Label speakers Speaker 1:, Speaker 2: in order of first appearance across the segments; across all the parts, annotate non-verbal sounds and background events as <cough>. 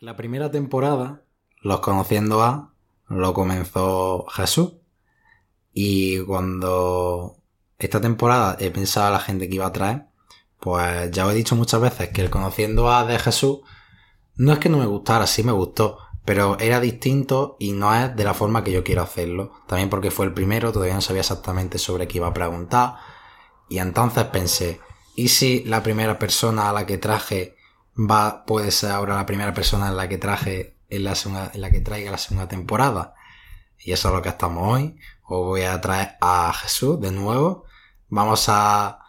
Speaker 1: La primera temporada, los conociendo a, lo comenzó Jesús. Y cuando esta temporada he pensado a la gente que iba a traer, pues ya os he dicho muchas veces que el conociendo a de Jesús no es que no me gustara, sí me gustó, pero era distinto y no es de la forma que yo quiero hacerlo. También porque fue el primero, todavía no sabía exactamente sobre qué iba a preguntar. Y entonces pensé, ¿y si la primera persona a la que traje va, puede ser ahora la primera persona en la que traje en la, segunda, en la que traiga la segunda temporada? Y eso es lo que estamos hoy. Os voy a traer a Jesús de nuevo. Vamos a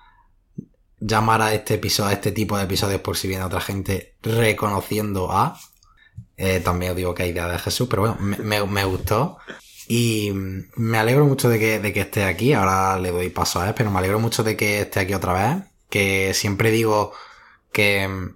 Speaker 1: llamar a este episodio, a este tipo de episodios por si viene otra gente reconociendo a. Eh, también os digo que hay idea de Jesús, pero bueno, me, me, gustó. Y me alegro mucho de que, de que esté aquí. Ahora le doy paso a él, pero me alegro mucho de que esté aquí otra vez. Que siempre digo que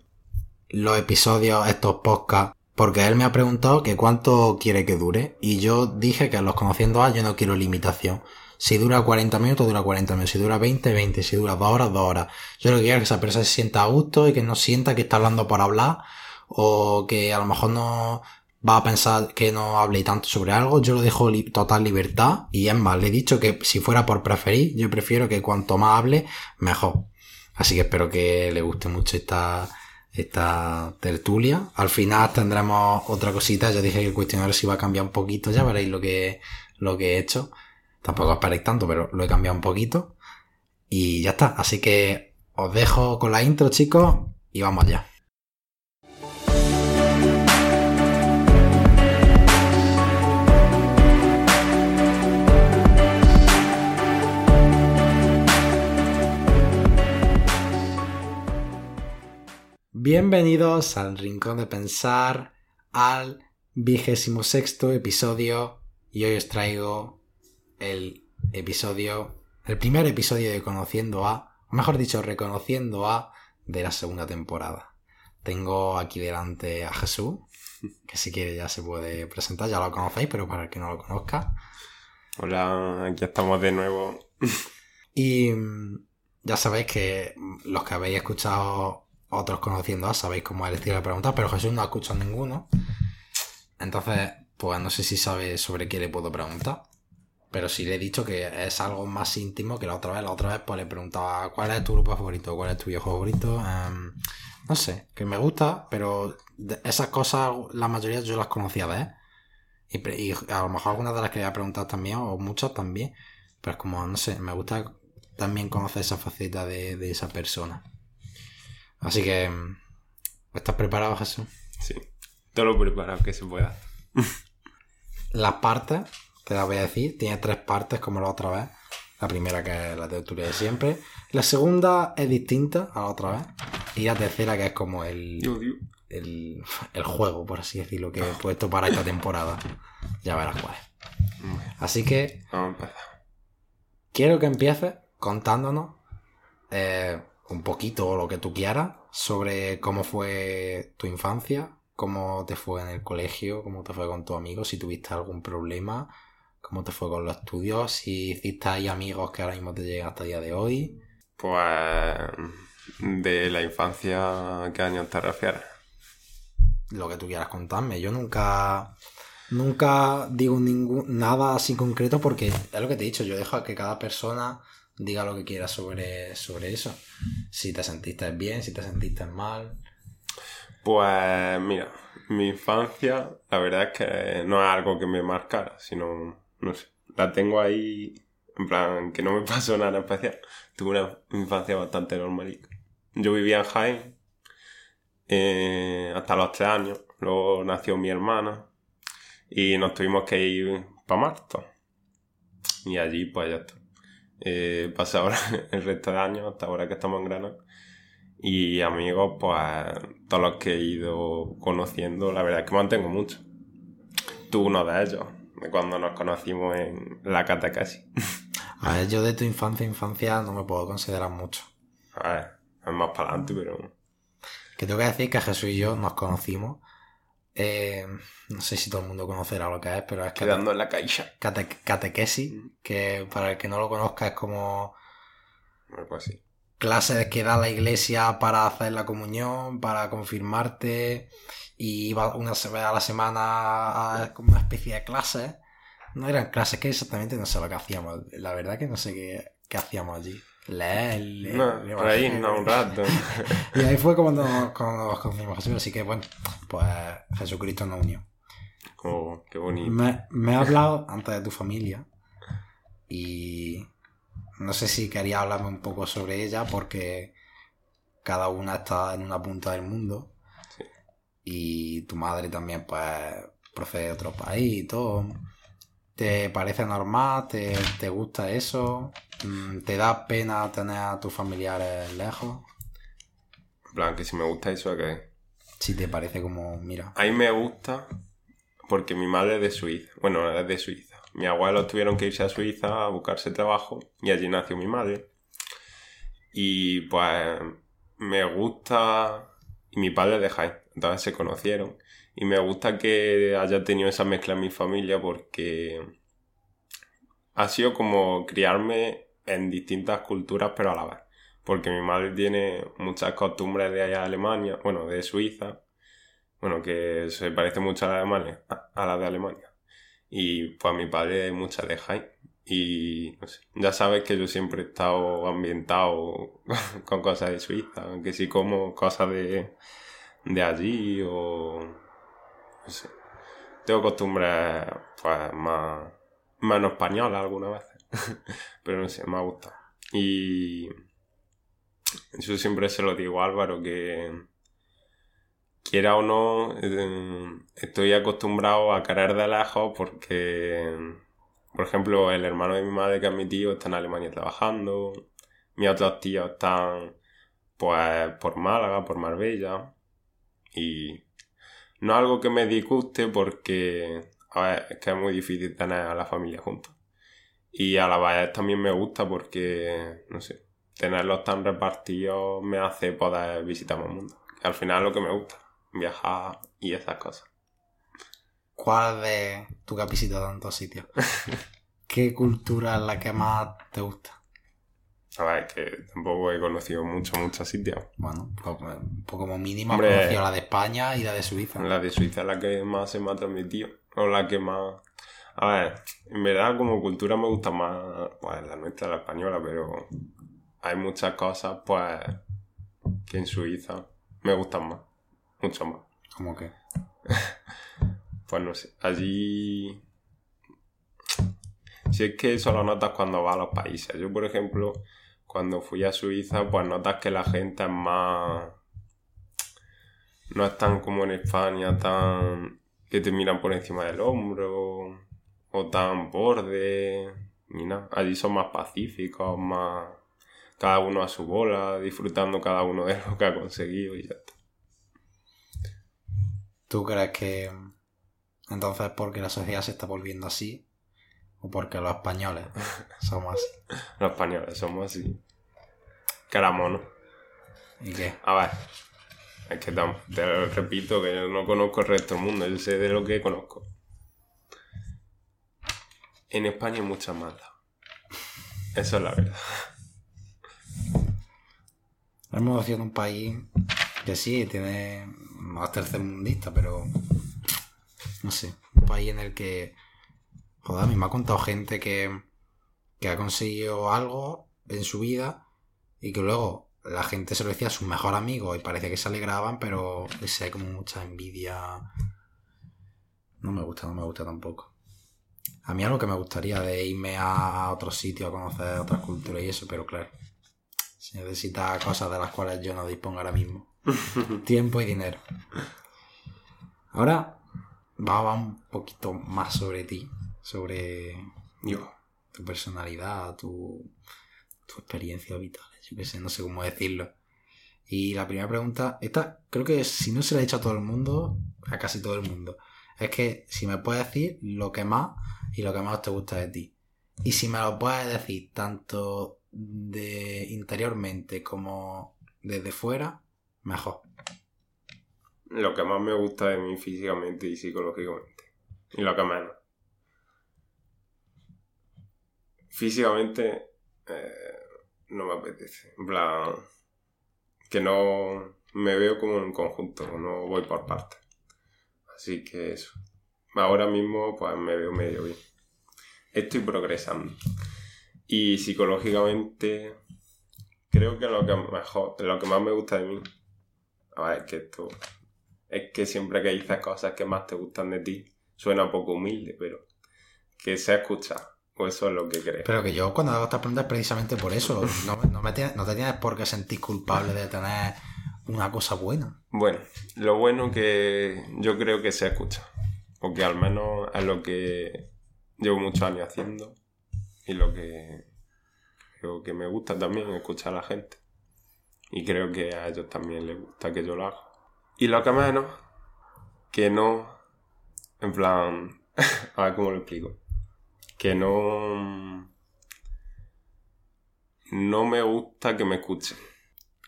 Speaker 1: los episodios, estos podcasts, porque él me ha preguntado que cuánto quiere que dure. Y yo dije que los conociendo a yo no quiero limitación. Si dura 40 minutos, dura 40 minutos. Si dura 20, 20. Si dura 2 horas, 2 horas. Yo lo que quiero es que esa persona se sienta a gusto y que no sienta que está hablando por hablar o que a lo mejor no va a pensar que no hable tanto sobre algo, yo lo dejo total libertad y es más, le he dicho que si fuera por preferir, yo prefiero que cuanto más hable, mejor. Así que espero que le guste mucho esta, esta tertulia. Al final tendremos otra cosita, ya dije que el cuestionario se iba a cambiar un poquito, ya veréis lo que, lo que he hecho. Tampoco esperéis tanto, pero lo he cambiado un poquito. Y ya está, así que os dejo con la intro chicos y vamos allá. Bienvenidos al Rincón de Pensar, al vigésimo sexto episodio y hoy os traigo el episodio, el primer episodio de Conociendo a, o mejor dicho, Reconociendo a de la segunda temporada. Tengo aquí delante a Jesús, que si quiere ya se puede presentar, ya lo conocéis, pero para el que no lo conozca.
Speaker 2: Hola, aquí estamos de nuevo.
Speaker 1: Y mm, ya sabéis que los que habéis escuchado otros conociendo sabéis cómo es el estilo de preguntar, pero Jesús no ha escuchado ninguno. Entonces, pues no sé si sabe sobre qué le puedo preguntar. Pero sí le he dicho que es algo más íntimo que la otra vez. La otra vez pues le preguntaba cuál es tu grupo favorito, cuál es tu viejo favorito. Em, no sé, que me gusta, pero esas cosas la mayoría yo las conocía de. Y, a lo mejor algunas de las que le he preguntado también, o muchas también. Pero es como, no sé, me gusta también conocer esa faceta de esa persona. Así que, ¿estás preparado, Jesús?
Speaker 2: Sí, todo lo preparado que se pueda. <laughs>
Speaker 1: Las partes, te las voy a decir, tiene tres partes como la otra vez. La primera que es la teoría de siempre. La segunda es distinta a la otra vez. Y la tercera que es como el, el, el juego, por así decirlo, que he puesto para esta temporada. Ya verás cuál es. Así que...
Speaker 2: Vamos a empezar.
Speaker 1: Quiero que empieces contándonos... Eh, un poquito o lo que tú quieras sobre cómo fue tu infancia, cómo te fue en el colegio, cómo te fue con tus amigos, si tuviste algún problema, cómo te fue con los estudios, si hiciste ahí amigos que ahora mismo te llegan hasta el día de hoy.
Speaker 2: Pues de la infancia, ¿qué años te refieres?
Speaker 1: Lo que tú quieras contarme. Yo nunca nunca digo ningún, nada así concreto porque es lo que te he dicho, yo dejo a que cada persona diga lo que quiera sobre, sobre eso. Si te sentiste bien, si te sentiste mal.
Speaker 2: Pues mira, mi infancia, la verdad es que no es algo que me marcara, sino, no sé, la tengo ahí, en plan, que no me <laughs> pasó nada especial. Tuve una infancia bastante normalita. Yo vivía en Jaén eh, hasta los tres años, luego nació mi hermana y nos tuvimos que ir para Marto. Y allí pues ya está eh, pasé ahora <laughs> el resto de años, hasta ahora que estamos en Granada. Y amigos, pues todos los que he ido conociendo, la verdad es que mantengo mucho. Tú uno de ellos, de cuando nos conocimos en la catequesis. <laughs>
Speaker 1: A ver, yo de tu infancia, infancia no me puedo considerar mucho.
Speaker 2: A ver, es más para adelante, pero...
Speaker 1: Que tengo que decir que Jesús y yo nos conocimos eh, no sé si todo el mundo conocerá lo que es, pero es
Speaker 2: Quedando en la caixa.
Speaker 1: catequesis, que para el que no lo conozca es como...
Speaker 2: Pues sí.
Speaker 1: Clases que da la iglesia para hacer la comunión, para confirmarte. y iba una vez a la semana a como una especie de clases. No eran clases, que exactamente no sé lo que hacíamos. La verdad que no sé qué, qué hacíamos allí. Leer, leer.
Speaker 2: No, por ahí, no, un rato. <laughs>
Speaker 1: Y ahí fue cuando nos, cuando nos conocimos Jesús. Así que bueno, pues Jesucristo nos unió.
Speaker 2: Oh, qué bonito.
Speaker 1: Me, me ha hablado antes de tu familia y no sé si quería hablarme un poco sobre ella porque cada una está en una punta del mundo
Speaker 2: Sí.
Speaker 1: y tu madre también pues procede de otro país y todo. ¿Te parece normal? ¿Te, te gusta eso? Mm, ¿Te da pena tener a tus familiares lejos?
Speaker 2: En plan, que si me gusta eso, que
Speaker 1: Si te parece como, mira,
Speaker 2: A mí me gusta porque mi madre es de Suiza. Bueno, es de Suiza. Mis abuelos tuvieron que irse a Suiza a buscarse trabajo y allí nació mi madre. Y pues me gusta... Y mi padre es de Jaén, entonces se conocieron. Y me gusta que haya tenido esa mezcla en mi familia porque ha sido como criarme en distintas culturas pero a la vez. Porque mi madre tiene muchas costumbres de allá de Alemania, bueno, de Suiza, bueno, que se parece mucho a la de Alemania, a- a la de Alemania. Y pues mi padre es mucha de Jaén. Y no sé, ya sabes que yo siempre he estado ambientado <laughs> con cosas de Suiza, que si como cosas de, de allí o no sé. Tengo costumbres pues más, no españolas algunas veces. <laughs> Pero no sé, me ha gustado. Y yo siempre se lo digo a Álvaro que quiera o no, eh, estoy acostumbrado a querer de lejos porque, por ejemplo, el hermano de mi madre, que es mi tío, está en Alemania trabajando. Mis otros tíos están, pues, por Málaga, por Marbella. Y no es algo que me disguste porque, es que es muy difícil tener a la familia juntos. Y a la vez también me gusta porque, no sé, tenerlos tan repartidos me hace poder visitar más mundo. Al final es lo que me gusta, viajar y esas cosas.
Speaker 1: ¿cuál de tu que has visitado tantos sitios? <laughs> ¿Qué cultura es la que más te gusta?
Speaker 2: A ver, que tampoco he conocido mucho, muchos sitios.
Speaker 1: Bueno, pues, pues, pues como mínimo
Speaker 2: Hombre.
Speaker 1: he conocido la de España y la de Suiza.
Speaker 2: La de Suiza es la que más se me ha transmitido. O la que más... A ver, en verdad como cultura me gusta más pues, la nuestra, la española, pero hay muchas cosas pues que en Suiza me gustan más. Mucho más.
Speaker 1: Como que. <laughs>
Speaker 2: Pues no sé, allí... Si es que eso lo notas cuando vas a los países. Yo, por ejemplo, cuando fui a Suiza, pues notas que la gente es más... No es tan como en España, tan... que te miran por encima del hombro, o tan borde, ni nada. Allí son más pacíficos, más... Cada uno a su bola, disfrutando cada uno de lo que ha conseguido y ya está.
Speaker 1: ¿Tú crees que entonces porque la sociedad se está volviendo así? ¿O porque los españoles <laughs> somos así?
Speaker 2: Los españoles somos así. Que era mono.
Speaker 1: ¿Y qué?
Speaker 2: A ver, es que te lo repito que yo no conozco el resto del mundo, yo sé de lo que conozco. En España hay mucha maldad. Eso es la verdad.
Speaker 1: Hemos sido un país que sí, tiene más tercermundista, pero no sé, un país en el que, joder, a mí me ha contado gente que, que ha conseguido algo en su vida y que luego la gente se lo decía a sus mejores amigos y parecía que se alegraban, pero ese hay como mucha envidia. No me gusta, no me gusta tampoco. A mí algo que me gustaría de irme a otros sitios a conocer otras culturas y eso, pero claro. Se necesita cosas de las cuales yo no dispongo ahora mismo. <laughs> Tiempo y dinero. Ahora vamos a hablar un poquito más sobre ti, sobre
Speaker 2: Yo.
Speaker 1: tu personalidad, tu, tu experiencia vital, yo qué sé, no sé cómo decirlo. Y la primera pregunta, esta creo que si no se la he hecho a todo el mundo, a casi todo el mundo, es que si me puedes decir lo que más y lo que más te gusta de ti. Y si me lo puedes decir tanto de interiormente como desde fuera, mejor.
Speaker 2: Lo que más me gusta de mí físicamente y psicológicamente. Y lo que menos. Físicamente eh, no me apetece. En plan, que no me veo como un conjunto, no voy por partes. Así que eso. Ahora mismo, pues me veo medio bien. Estoy progresando. Y psicológicamente, creo que lo que mejor, lo que más me gusta de mí, a ver, es que esto, es que siempre que dices cosas que más te gustan de ti, suena un poco humilde, pero que se escucha. O eso es lo que crees.
Speaker 1: Pero que yo cuando hago estas preguntas precisamente por eso. No, no, me tienes, no te tienes por qué sentir culpable de tener una cosa buena.
Speaker 2: Bueno, lo bueno que yo creo que se escucha. Porque al menos es lo que llevo muchos años haciendo. Y lo que creo que me gusta también escuchar a la gente. Y creo que a ellos también les gusta que yo lo haga. Y lo que menos, que no, en plan, <laughs> a ver cómo lo explico. Que no, no me gusta que me escuchen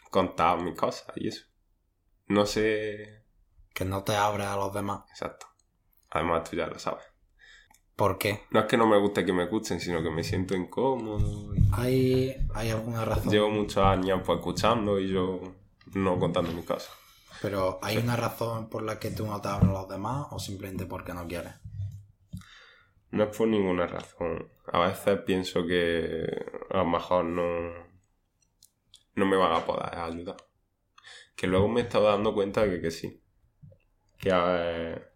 Speaker 2: contar mis cosas y eso. No sé.
Speaker 1: Que no te abra a los demás.
Speaker 2: Exacto. Además tú ya lo sabes.
Speaker 1: ¿Por qué?
Speaker 2: No es que no me guste que me escuchen, sino que me siento incómodo.
Speaker 1: ¿Hay, ¿Hay alguna razón?
Speaker 2: Llevo muchos años pues escuchando y yo no contando mis cosas.
Speaker 1: Pero ¿hay una razón por la que tú no te abres a los demás o simplemente porque no quieres?
Speaker 2: No es por ninguna razón. A veces pienso que a lo mejor no, no me van a poder ayudar. Que luego me he estado dando cuenta de que, que sí. Que eh,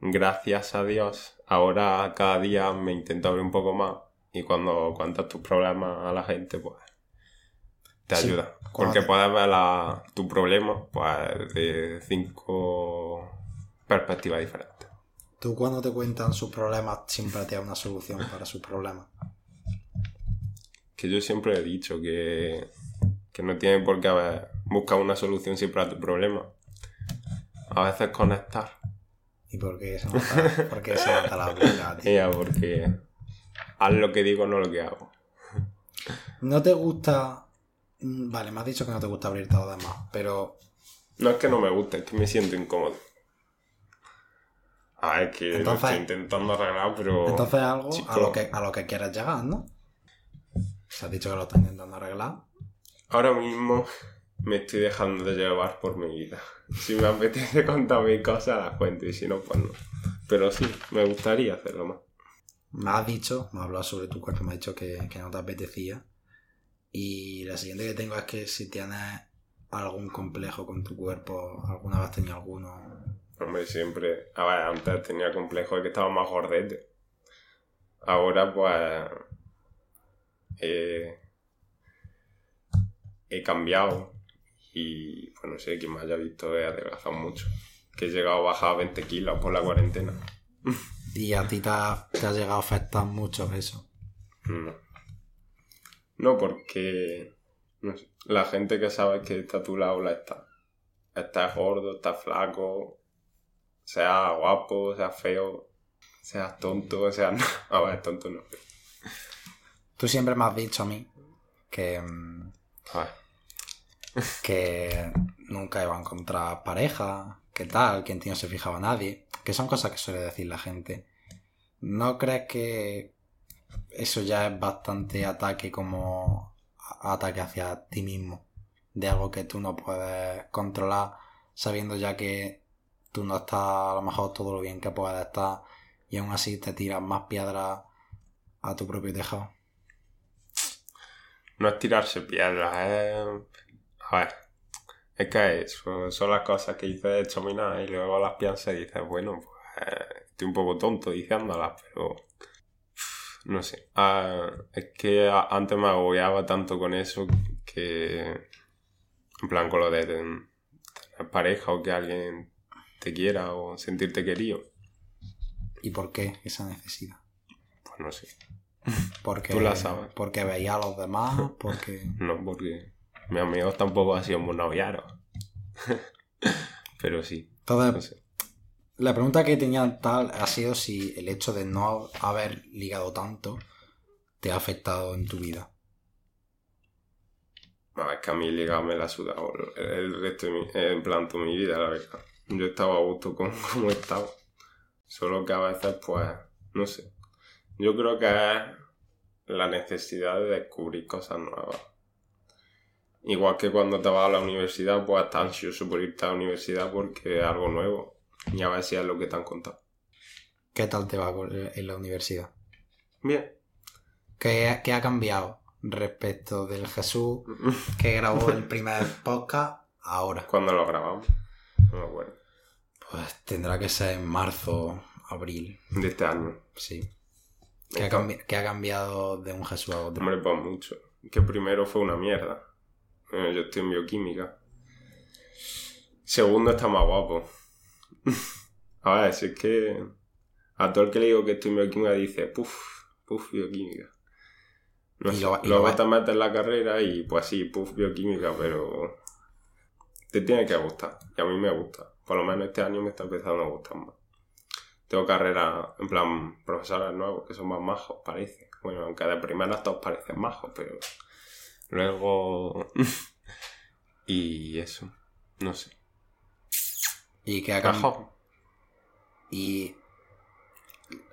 Speaker 2: gracias a Dios, ahora cada día me intento abrir un poco más. Y cuando cuentas tus problemas a la gente, pues te
Speaker 1: Sí,
Speaker 2: ayuda. Porque puedes ver la- tu problema pues, de cinco perspectivas diferentes.
Speaker 1: Tú cuando te cuentan sus problemas siempre te da una solución para sus problemas.
Speaker 2: Que yo siempre he dicho que, que no tiene por qué haber buscar una solución siempre a tu problema. A veces conectar.
Speaker 1: ¿Y por qué se nota, por qué se nota la boca, <laughs> tío?
Speaker 2: Ella, porque haz lo que digo, no lo que hago.
Speaker 1: ¿No te gusta... mm, Vale, me has dicho que no te gusta abrirte a los demás, pero
Speaker 2: No es que no me guste, es que me siento incómodo. Ah, es que
Speaker 1: Entonces-
Speaker 2: lo estoy intentando arreglar, pero.
Speaker 1: entonces es algo a lo, que, a lo que quieres llegar, ¿no? Se has dicho que lo estás intentando arreglar.
Speaker 2: Ahora mismo me estoy dejando de llevar por mi vida. Si me apetece contar mis cosas, las cuento, y si no, pues no. Pero sí, me gustaría hacerlo más.
Speaker 1: Me has dicho, me has hablado sobre tu cuerpo, me has dicho que, que no te apetecía. Y la siguiente que tengo es que si tienes algún complejo con tu cuerpo, alguna vez tenías alguno.
Speaker 2: Hombre, siempre. A ver, antes tenía complejo de que estaba más gordete. Ahora, pues. He, he cambiado. Y, pues no sé, quien me haya visto he adelgazado mucho. Que he llegado a bajar 20 kilos por la cuarentena. <laughs>
Speaker 1: Y a ti te ha, te ha llegado a afectar mucho eso.
Speaker 2: No. No, porque. No sé, la gente que sabe que está a tu lado la está. Estás gordo, estás flaco. Sea guapo, sea feo. Seas tonto, sea. <laughs> A ver, tonto no.
Speaker 1: Tú siempre me has dicho a mí que, mm,
Speaker 2: A ver. <laughs>
Speaker 1: que nunca iba a encontrar pareja, que tal, que en ti no se fijaba nadie, que son cosas que suele decir la gente. ¿No crees que eso ya es bastante ataque como ataque hacia ti mismo? De algo que tú no puedes controlar, sabiendo ya que tú no estás a lo mejor todo lo bien que puedes estar y aún así te tiras más piedras a tu propio tejado.
Speaker 2: No es tirarse piedras, es. A ver. Es que eso, son las cosas que dices hecho minar y luego las piensas y dices, bueno, pues eh, estoy un poco tonto diciéndolas, pero. No sé. Ah, es que antes me agobiaba tanto con eso que. En plan, con lo de ten- tener pareja o que alguien te quiera o sentirte querido.
Speaker 1: ¿Y por qué esa necesidad?
Speaker 2: Pues no sé. <laughs>
Speaker 1: Porque,
Speaker 2: Tú la sabes.
Speaker 1: Porque veía a los demás, porque... <laughs>
Speaker 2: No, porque mis amigos tampoco han sido muy noviaros. <laughs> pero sí. No
Speaker 1: Entonces,
Speaker 2: sé.
Speaker 1: la pregunta que tenía tal ha sido si el hecho de no haber ligado tanto te ha afectado en tu vida.
Speaker 2: No, es que a mí ligar me la ha sudado el, el resto de mi, en plan toda mi vida, la verdad. Yo estaba a gusto con <laughs> cómo estaba. Solo que a veces, pues, no sé. Yo creo que es la necesidad de descubrir cosas nuevas. Igual que cuando te vas a la universidad, pues estás ansioso por irte a la universidad porque es algo nuevo. Y a ver si es lo que te han contado.
Speaker 1: ¿Qué tal te va en la universidad?
Speaker 2: Bien.
Speaker 1: ¿Qué, qué ha cambiado respecto del Jesús <laughs> que grabó el primer podcast ahora?
Speaker 2: Cuando lo grabamos. No me acuerdo.
Speaker 1: Pues tendrá que ser en marzo, abril,
Speaker 2: De este año.
Speaker 1: sí. ¿Qué ha, cambi- qué ha cambiado de un Jesús a otro?
Speaker 2: Hombre, pues mucho. Que primero fue una mierda. Eh, Yo estoy en bioquímica. Segundo, está más guapo. <laughs> a ver, si es que a todo el que le digo que estoy en bioquímica dice, puf, puf, bioquímica. No sé,
Speaker 1: lo va- y
Speaker 2: luego
Speaker 1: lo va-
Speaker 2: te metes en la carrera y pues sí, puf, bioquímica, pero te tiene que gustar. Y a mí me gusta. Por lo menos este año me está empezando a gustar más. Tengo carrera, en plan, profesores nuevos que son más majos, parece. Bueno, aunque de primeras todos parecen majos, pero luego... <laughs> y eso, no sé.
Speaker 1: ¿Y qué ha cambiado? Y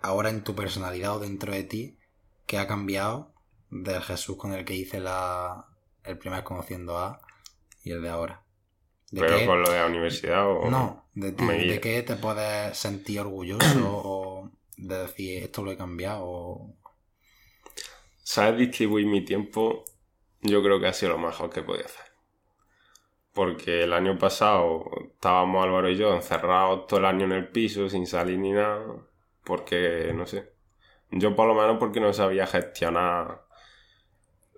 Speaker 1: ahora en tu personalidad o dentro de ti, ¿qué ha cambiado del Jesús con el que hice la, el primer conociendo a y el de ahora? ¿De
Speaker 2: Pero
Speaker 1: qué-
Speaker 2: con lo de la universidad o...
Speaker 1: No, de ti, ¿de qué te puedes sentir orgulloso <clears throat> o de decir esto lo he cambiado? o-
Speaker 2: Saber distribuir mi tiempo, yo creo que ha sido lo mejor que podía hacer. Porque el año pasado estábamos Álvaro y yo encerrados todo el año en el piso, sin salir ni nada. Porque, no sé. Yo por lo menos porque no sabía gestionar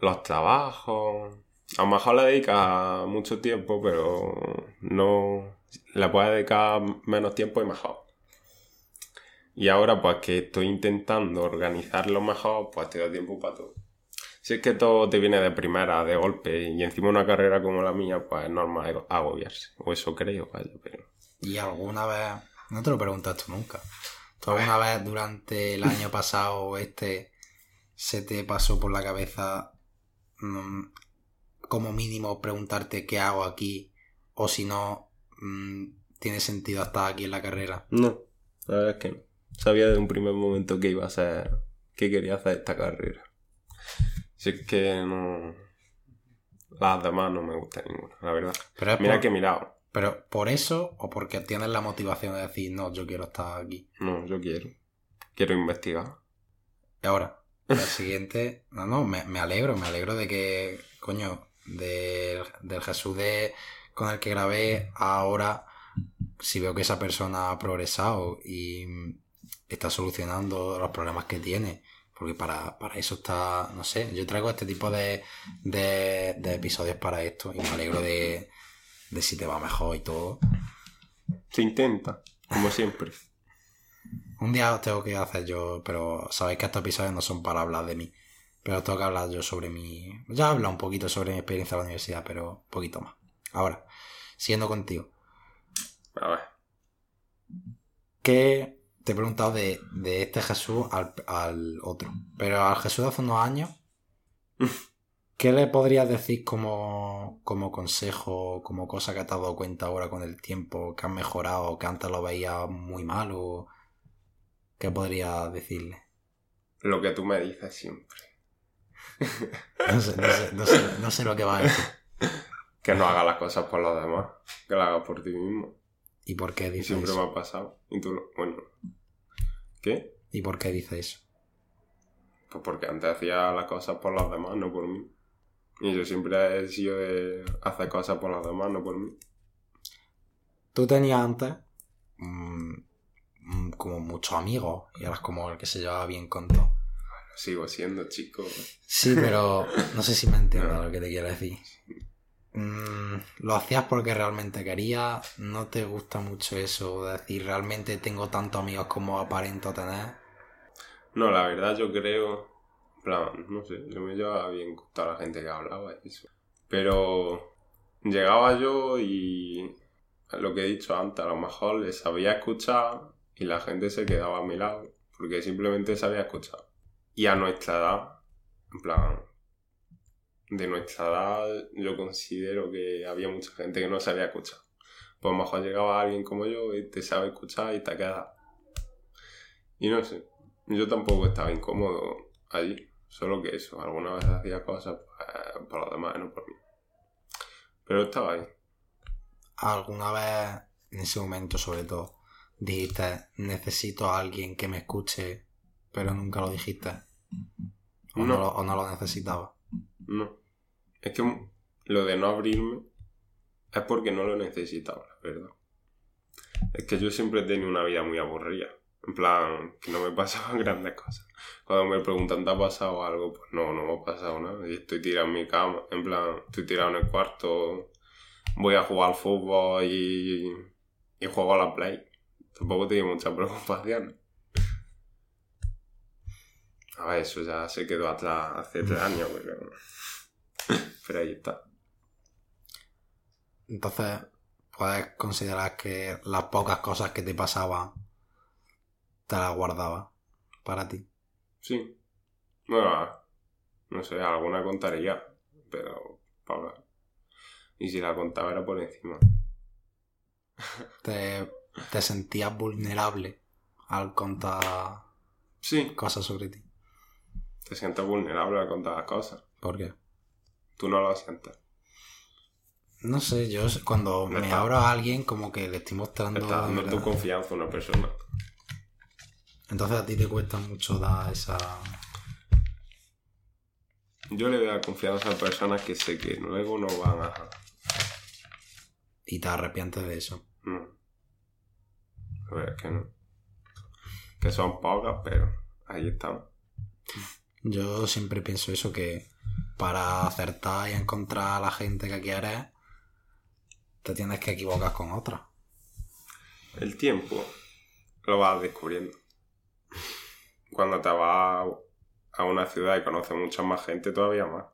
Speaker 2: los trabajos. A lo mejor le dedicas mucho tiempo, pero no le puedes dedicar menos tiempo y mejor. Y ahora, pues que estoy intentando organizarlo mejor, pues te da tiempo para todo. Si es que todo te viene de primera, de golpe, y encima una carrera como la mía, pues es normal agobiarse. O eso creo, vaya, pero...
Speaker 1: ¿Y alguna vez, no te lo preguntaste nunca, ¿tú alguna vez durante el año pasado o este se te pasó por la cabeza mm, como mínimo preguntarte qué hago aquí o si no mm, tiene sentido estar aquí en la carrera?
Speaker 2: No, la verdad es que no. Sabía desde un primer momento que iba a ser... que quería hacer esta carrera. Si es que no... Las demás no me gustan ninguna, la verdad.
Speaker 1: Pero
Speaker 2: Mira
Speaker 1: por,
Speaker 2: que he mirado.
Speaker 1: pero por eso o porque tienes la motivación de decir no, yo quiero estar aquí.
Speaker 2: No, yo quiero. Quiero investigar.
Speaker 1: Y ahora, el <laughs> siguiente. No, no, me, me alegro, me alegro de que, coño, del, del Jesús de, con el que grabé, ahora, si veo que esa persona ha progresado y está solucionando los problemas que tiene. Porque para, para eso está, no sé, yo traigo este tipo de, de, de episodios para esto y me alegro de, de si te va mejor y todo.
Speaker 2: Se intenta, como siempre.
Speaker 1: Un día os tengo que hacer yo, pero sabéis que estos episodios no son para hablar de mí. Pero tengo que hablar yo sobre mi... Ya he hablado un poquito sobre mi experiencia en la universidad, pero un poquito más. Ahora, siguiendo contigo.
Speaker 2: A ver.
Speaker 1: ¿Qué te he preguntado de, de este Jesús al, al otro? Pero al Jesús de hace unos años, <laughs> ¿qué le podrías decir como, como consejo, como cosa que te has dado cuenta ahora con el tiempo, que has mejorado, que antes lo veías muy mal o... ¿Qué podrías decirle?
Speaker 2: Lo que tú me dices siempre.
Speaker 1: No sé, no sé, no sé, no sé lo que va a decir. <laughs>
Speaker 2: Que no hagas las cosas por los demás. Que las hagas por ti mismo.
Speaker 1: ¿Y por qué
Speaker 2: Y
Speaker 1: dice
Speaker 2: siempre me ha pasado. Y tú lo... Bueno. ¿Qué?
Speaker 1: ¿Y por qué dice eso?
Speaker 2: Pues porque antes hacía las cosas por los demás, no por mí. Y yo siempre he sido de hacer cosas por los demás, no por mí.
Speaker 1: Tú tenías antes mm, mm, como muchos amigos y eras como el que se llevaba bien con todo.
Speaker 2: Sigo siendo chico.
Speaker 1: Sí, pero no sé si me entiendes <laughs>
Speaker 2: No.
Speaker 1: lo que te quiero decir. Mm, lo hacías porque realmente querías, no te gusta mucho eso de decir realmente tengo tantos amigos como aparento tener.
Speaker 2: No, la verdad yo creo... plan, no sé, yo me llevaba bien con toda la gente que hablaba y eso. Pero llegaba yo y lo que he dicho antes, a lo mejor les sabía escuchar y la gente se quedaba a mi lado porque simplemente sabía escuchar. Y a nuestra edad, en plan, de nuestra edad yo considero que había mucha gente que no sabía escuchar. Pues a lo mejor llegaba alguien como yo y te sabe escuchar y te queda. Y no sé, yo tampoco estaba incómodo allí, solo que eso, alguna vez hacía cosas pues, por los demás, no por mí. Pero estaba ahí.
Speaker 1: ¿Alguna vez, en ese momento sobre todo, dijiste, necesito a alguien que me escuche, pero nunca lo dijiste? ¿O no,
Speaker 2: No.
Speaker 1: lo, o no lo necesitabas?
Speaker 2: No. Es que lo de no abrirme es porque no lo necesitaba, la verdad. Es que yo siempre he tenido una vida muy aburrida. En plan, que no me <laughs> pasaban grandes cosas. Cuando me preguntan, ¿te ha pasado algo? Pues no, no me ha pasado nada. Y estoy tirado en mi cama. En plan, estoy tirado en el cuarto. Voy a jugar al fútbol y, y juego a la play. Tampoco tengo muchas preocupaciones. A ver, eso ya se quedó atrás hace tres años, pero... <laughs> Pero ahí está.
Speaker 1: Entonces, puedes considerar que las pocas cosas que te pasaban te las guardabas para ti.
Speaker 2: Sí. Bueno, no sé, alguna contaría, pero para Y si la contaba era por encima. <laughs>
Speaker 1: Te, te sentías vulnerable al contar
Speaker 2: Sí,
Speaker 1: cosas sobre ti.
Speaker 2: Te sientes vulnerable al contar las cosas.
Speaker 1: ¿Por qué?
Speaker 2: Tú no lo sientes.
Speaker 1: No sé, yo cuando me
Speaker 2: está-
Speaker 1: abro a alguien como que le estoy mostrando...
Speaker 2: Estás dando tu confianza a una persona.
Speaker 1: Entonces a ti te cuesta mucho dar esa...
Speaker 2: Yo le doy la confianza a personas que sé que luego no van a...
Speaker 1: y te arrepientes de eso.
Speaker 2: No. A ver, es que no. Que son pocas, pero ahí están.
Speaker 1: Yo siempre pienso eso, que para acertar y encontrar a la gente que quieres, te tienes que equivocar con otra.
Speaker 2: El tiempo lo vas descubriendo. Cuando te vas a una ciudad y conoces mucha más gente, todavía más.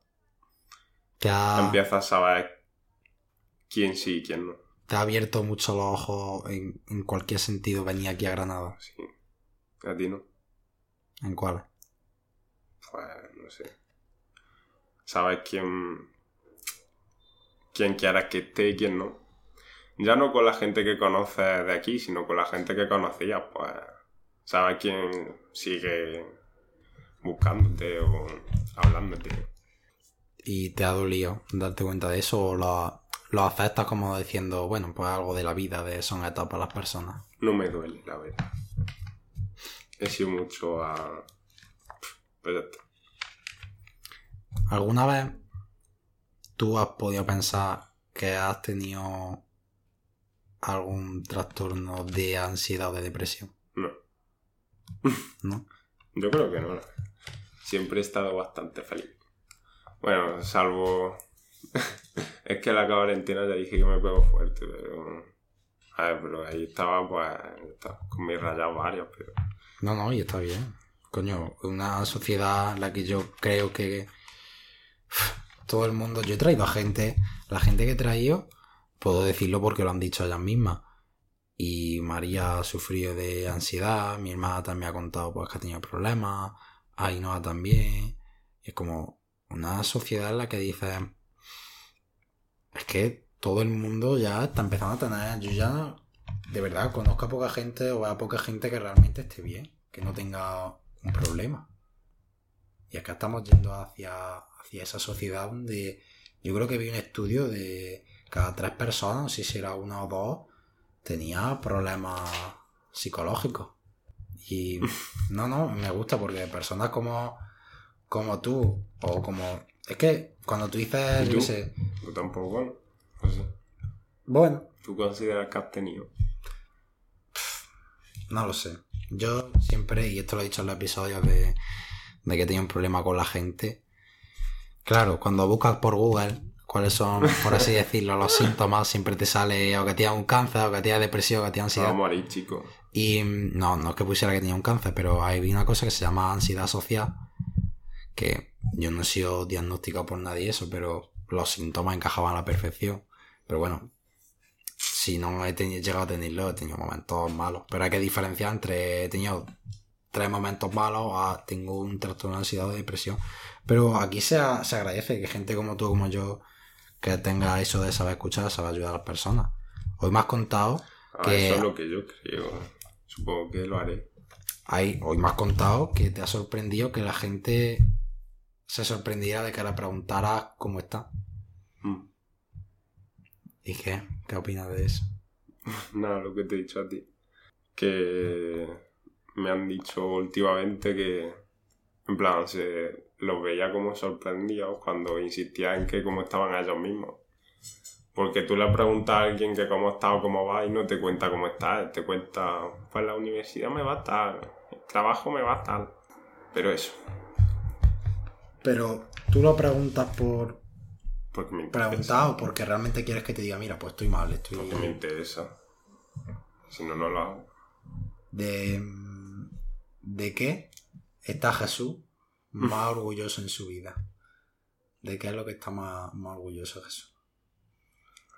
Speaker 1: Ha,
Speaker 2: Empiezas a saber quién sí y quién no.
Speaker 1: te ha abierto mucho los ojos en, en cualquier sentido venir aquí a Granada.
Speaker 2: Sí. A ti no.
Speaker 1: ¿En cuál?
Speaker 2: Pues no sé. Sabes quién. quién quieras que esté y quién no. Ya no con la gente que conoces de aquí, sino con la gente que conocías, pues. Sabes quién sigue buscándote o hablándote.
Speaker 1: ¿Y te ha dolido darte cuenta de eso o lo, lo aceptas como diciendo, bueno, pues algo de la vida, de son etapas las personas?
Speaker 2: No me duele, la verdad. He sido mucho a. Pues ya está.
Speaker 1: ¿Alguna vez tú has podido pensar que has tenido algún trastorno de ansiedad o de depresión?
Speaker 2: No. <laughs>
Speaker 1: ¿No?
Speaker 2: Yo creo que no. Siempre he estado bastante feliz. Bueno, salvo. <laughs> es que la cuarentena ya dije que me pegó fuerte, pero. A ver, pero ahí estaba, pues. estaba con mis rayas varios, pero.
Speaker 1: No, no, y está bien. Coño, una sociedad en la que yo creo que <sighs> todo el mundo. Yo he traído a gente, la gente que he traído, puedo decirlo porque lo han dicho ellas mismas. Y María ha sufrido de ansiedad, mi hermana también ha contado pues, que ha tenido problemas, Ainhoa también. Y es como una sociedad en la que dices. Es que todo el mundo ya está empezando a tener. Yo ya de verdad conozco a poca gente o a poca gente que realmente esté bien, que no tenga un problema. Y acá estamos yendo hacia, hacia esa sociedad donde yo creo que vi un estudio de cada tres personas, no sé si era una o dos, tenía problemas psicológicos. Y <laughs> no, no, me gusta porque personas como, como tú, o como... Es que cuando tú dices,
Speaker 2: ¿Y
Speaker 1: yo
Speaker 2: tú? tampoco, no. No sé.
Speaker 1: bueno,
Speaker 2: ¿Tú consideras que has tenido?
Speaker 1: No lo sé. Yo siempre, y esto lo he dicho en los episodios de, de que tenía un problema con la gente. Claro, cuando buscas por Google cuáles son, por así <laughs> decirlo, los síntomas, siempre te sale o que tienes un cáncer, o que tienes depresión, o que tienes ansiedad.
Speaker 2: Vamos a morir, chicos.
Speaker 1: Y mm, no, no es que pusiera que tenía un cáncer, pero hay una cosa que se llama ansiedad social, que yo no he sido diagnosticado por nadie eso, pero los síntomas encajaban a la perfección. Pero bueno, si no he tenido, llegado a tenerlo, he tenido momentos malos. Pero hay que diferenciar entre he tenido tres momentos malos a tengo un trastorno de ansiedad o de depresión. Pero aquí se, agradece que gente como tú, como yo, que tenga eso de saber escuchar, saber ayudar a las personas. Hoy me has contado
Speaker 2: Ah,
Speaker 1: que
Speaker 2: Eso es lo que yo creo. Supongo que lo haré.
Speaker 1: Hay, hoy me has contado que te ha sorprendido que la gente se sorprendiera de que le preguntaras cómo está.
Speaker 2: Mm.
Speaker 1: ¿Y qué? ¿Qué opinas de eso? <laughs>
Speaker 2: Nada, lo que te he dicho a ti. que me han dicho últimamente que, en plan, se los veía como sorprendidos cuando insistía en que cómo estaban ellos mismos. Porque tú le preguntas a alguien que cómo está o cómo va y no te cuenta cómo está, te cuenta, pues la universidad me va a estar, el trabajo me va a estar. Pero eso.
Speaker 1: Pero tú lo preguntas por
Speaker 2: porque me
Speaker 1: interesa. o porque realmente quieres que te diga, mira, pues estoy mal, estoy...
Speaker 2: Porque me interesa. Si no, no lo hago.
Speaker 1: ¿De, de qué está Jesús más orgulloso en su vida? ¿De qué es lo que está más, más orgulloso Jesús?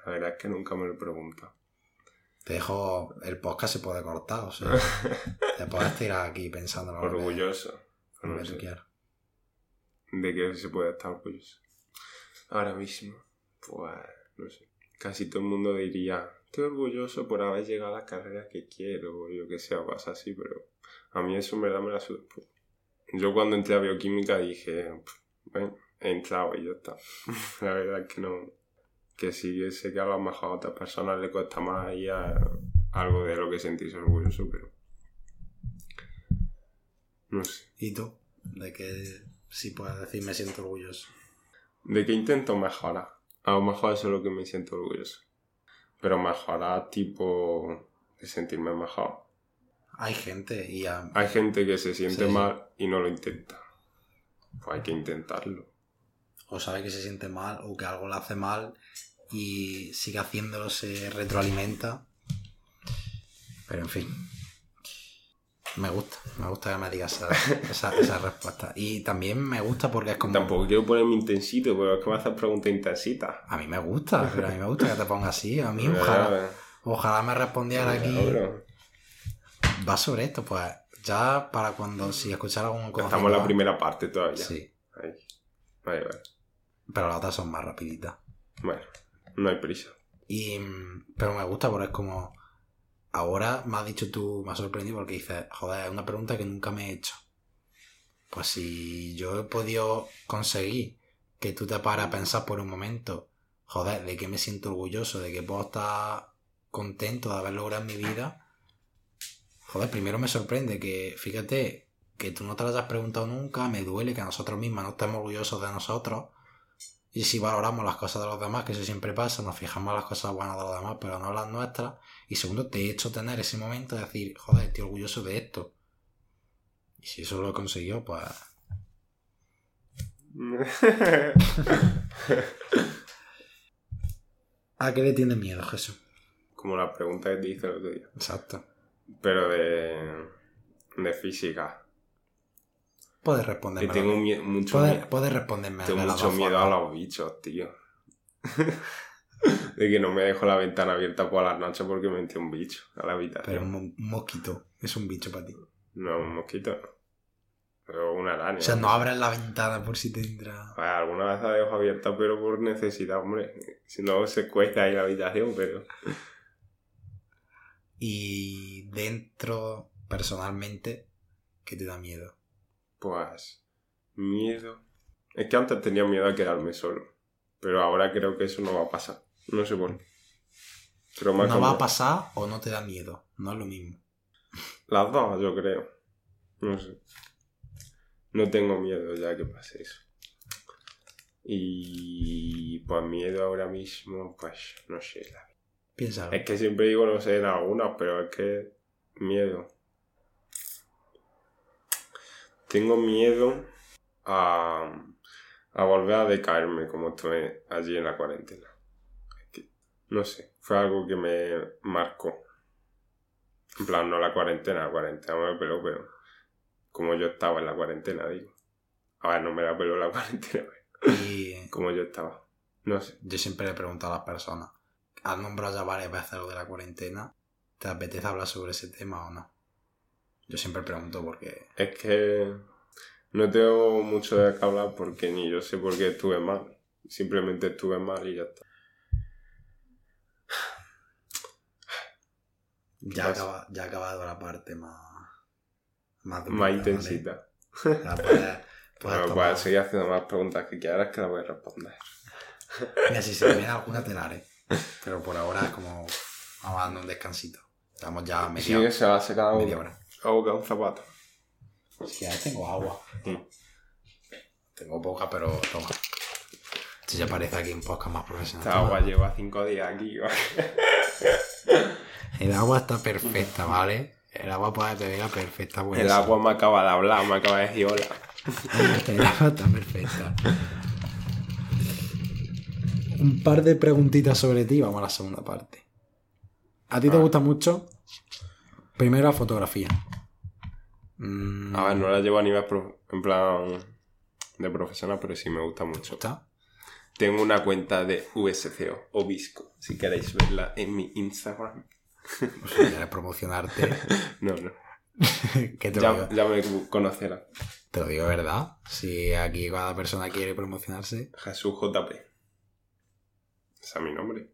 Speaker 2: La verdad es que nunca me lo pregunta.
Speaker 1: Te dejo. El podcast se puede cortar, o sea. <laughs> te puedes tirar aquí pensando
Speaker 2: en Orgulloso.
Speaker 1: Lo que, quieras.
Speaker 2: ¿De qué se puede estar orgulloso? Ahora mismo, pues. No sé. Casi todo el mundo diría. Estoy orgulloso por haber llegado a la carrera que quiero, o yo que o cosas así, pero. A mí eso en verdad me la suda. Yo cuando entré a bioquímica dije. Bueno, he entrado y ya está. <laughs> la verdad es que no que sí sé que a lo mejor a otras personas le cuesta más y algo de lo que sentirse orgulloso, pero no sé.
Speaker 1: ¿Y tú? ¿De qué sí puedes decir me siento orgulloso?
Speaker 2: De que intento mejorar. A lo mejor eso es lo que me siento orgulloso. Pero mejorar tipo de sentirme mejor.
Speaker 1: Hay gente y
Speaker 2: Hay gente que se siente mal y no lo intenta. Pues hay que intentarlo
Speaker 1: o sabe que se siente mal o que algo le hace mal y sigue haciéndolo, se retroalimenta. Pero en fin. Me gusta, me gusta que me digas esa, <laughs> respuesta. Y también me gusta porque es como.
Speaker 2: Tampoco quiero ponerme intensito, pero es que me haces preguntas intensitas.
Speaker 1: A mí me gusta, pero a mí me gusta que te pongas así. A mí <laughs> ojalá, ojalá me respondiera aquí. Va sobre esto, pues ya para cuando si escuchara algún
Speaker 2: Estamos en la primera parte todavía.
Speaker 1: Sí.
Speaker 2: Ahí. Vale, vale.
Speaker 1: Pero las otras son más rapiditas.
Speaker 2: Bueno, no hay prisa.
Speaker 1: Y, pero me gusta porque es como... Ahora me has dicho tú, me has sorprendido porque dices, joder, es una pregunta que nunca me he hecho. Pues si yo he podido conseguir que tú te pares a pensar por un momento, joder, de qué me siento orgulloso, de que puedo estar contento de haber logrado en mi vida, joder, primero me sorprende que, fíjate, que tú no te lo hayas preguntado nunca, me duele que nosotros mismos no estemos orgullosos de nosotros, y si valoramos las cosas de los demás, que eso siempre pasa, nos fijamos en las cosas buenas de los demás, pero no las nuestras. Y segundo, te he hecho tener ese momento de decir, joder, estoy orgulloso de esto. Y si eso lo he conseguido, pues. <laughs> ¿A qué le tienes miedo, Jesús?
Speaker 2: Como la pregunta que te hice el otro día.
Speaker 1: Exacto.
Speaker 2: Pero de. de física.
Speaker 1: Puedes responderme.
Speaker 2: tengo mucho
Speaker 1: miedo. Puedes responderme.
Speaker 2: Tengo mucho miedo a los bichos, tío. <laughs> de que no me dejo la ventana abierta por las noches porque me metí un bicho a la habitación.
Speaker 1: Pero un mosquito es un bicho para ti.
Speaker 2: No, un mosquito Pero una araña.
Speaker 1: O sea, no abras la ventana por si te entra.
Speaker 2: alguna vez la dejo abierta, pero por necesidad, hombre. Si no, se cuesta ahí la habitación, pero.
Speaker 1: Y dentro, personalmente, ¿qué te da miedo?
Speaker 2: Pues miedo. Es que antes tenía miedo a quedarme solo. Pero ahora creo que eso no va a pasar. No sé por qué.
Speaker 1: Pero ¿No va a pasar o no te da miedo? No es lo mismo.
Speaker 2: Las dos, yo creo. No sé. No tengo miedo ya que pase eso. Y pues miedo ahora mismo, pues no sé.
Speaker 1: Piensa.
Speaker 2: Es que siempre digo no sé en algunas, pero es que miedo. Tengo miedo a, a volver a decaerme como estoy allí en la cuarentena. no sé, fue algo que me marcó. En plan, no la cuarentena, la cuarentena me peló, pero como yo estaba en la cuarentena, digo. A ver, no me la peló la <laughs> cuarentena, y... como yo estaba. No sé.
Speaker 1: Yo siempre le pregunto a las personas, ¿has nombrado ya varias veces lo de la cuarentena? ¿Te apetece hablar sobre ese tema o no? Yo siempre pregunto porque...
Speaker 2: Es que no tengo mucho de qué hablar porque ni yo sé por qué estuve mal. Simplemente estuve mal y ya está.
Speaker 1: Ya, acaba, ya ha acabado la parte más...
Speaker 2: Más, más intensita. Puedes, puedes seguir haciendo más preguntas que quieras que las voy a responder.
Speaker 1: Mira, si se me viene alguna te la haré. Pero por ahora es como... Vamos dando un descansito. Estamos ya a
Speaker 2: Sí,
Speaker 1: media,
Speaker 2: que se va a secar
Speaker 1: media
Speaker 2: agua.
Speaker 1: hora.
Speaker 2: Agua un zapato.
Speaker 1: Sí, ahí tengo agua. Tengo poca, pero toma. Si ya parece aquí un podcast más profesional.
Speaker 2: Esta agua lleva cinco días aquí.
Speaker 1: El agua está perfecta, ¿vale? El agua puede beber perfecta.
Speaker 2: El agua me acaba de hablar, me acaba de decir hola. <laughs>
Speaker 1: El agua está perfecta. Un par de preguntitas sobre ti. Vamos a la segunda parte. ¿A ti te
Speaker 2: Ah.
Speaker 1: gusta mucho? Primero la fotografía. Mm,
Speaker 2: A ver, no la llevo a nivel pro- en plan de profesional, pero sí me gusta
Speaker 1: ¿te
Speaker 2: mucho. Tengo una cuenta de VSCO, Obisco, si queréis verla en mi Instagram.
Speaker 1: Pues si quieres promocionarte. <laughs>
Speaker 2: No, no. <laughs>
Speaker 1: te
Speaker 2: Ya, me conocerán.
Speaker 1: te lo digo verdad. Si aquí cada persona quiere promocionarse,
Speaker 2: Jesús JP. Ese es mi nombre.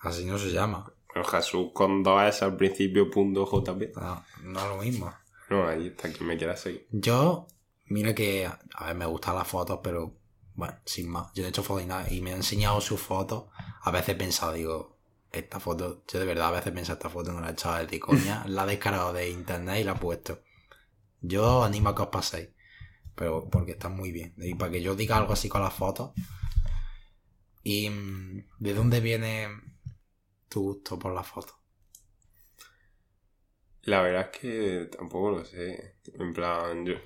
Speaker 1: así no se llama.
Speaker 2: Pero Jesús con dos S al principio, punto JP.
Speaker 1: No, no es lo mismo.
Speaker 2: No, ahí está, quien me quiera seguir.
Speaker 1: Yo, mira que, a ver, me gustan las fotos, pero bueno, sin más. Yo no he hecho fotos y nada, y me han enseñado sus fotos. A veces he pensado, digo, esta foto, yo de verdad a veces pensado, esta foto no la he echado de coña, <laughs> la he descargado de internet y la he puesto. Yo animo a que os paséis, pero porque está muy bien. Y para que yo diga algo así con las fotos. ¿Y mm, de dónde viene tu gusto por las fotos?
Speaker 2: La verdad es que tampoco lo sé. En plan, yo.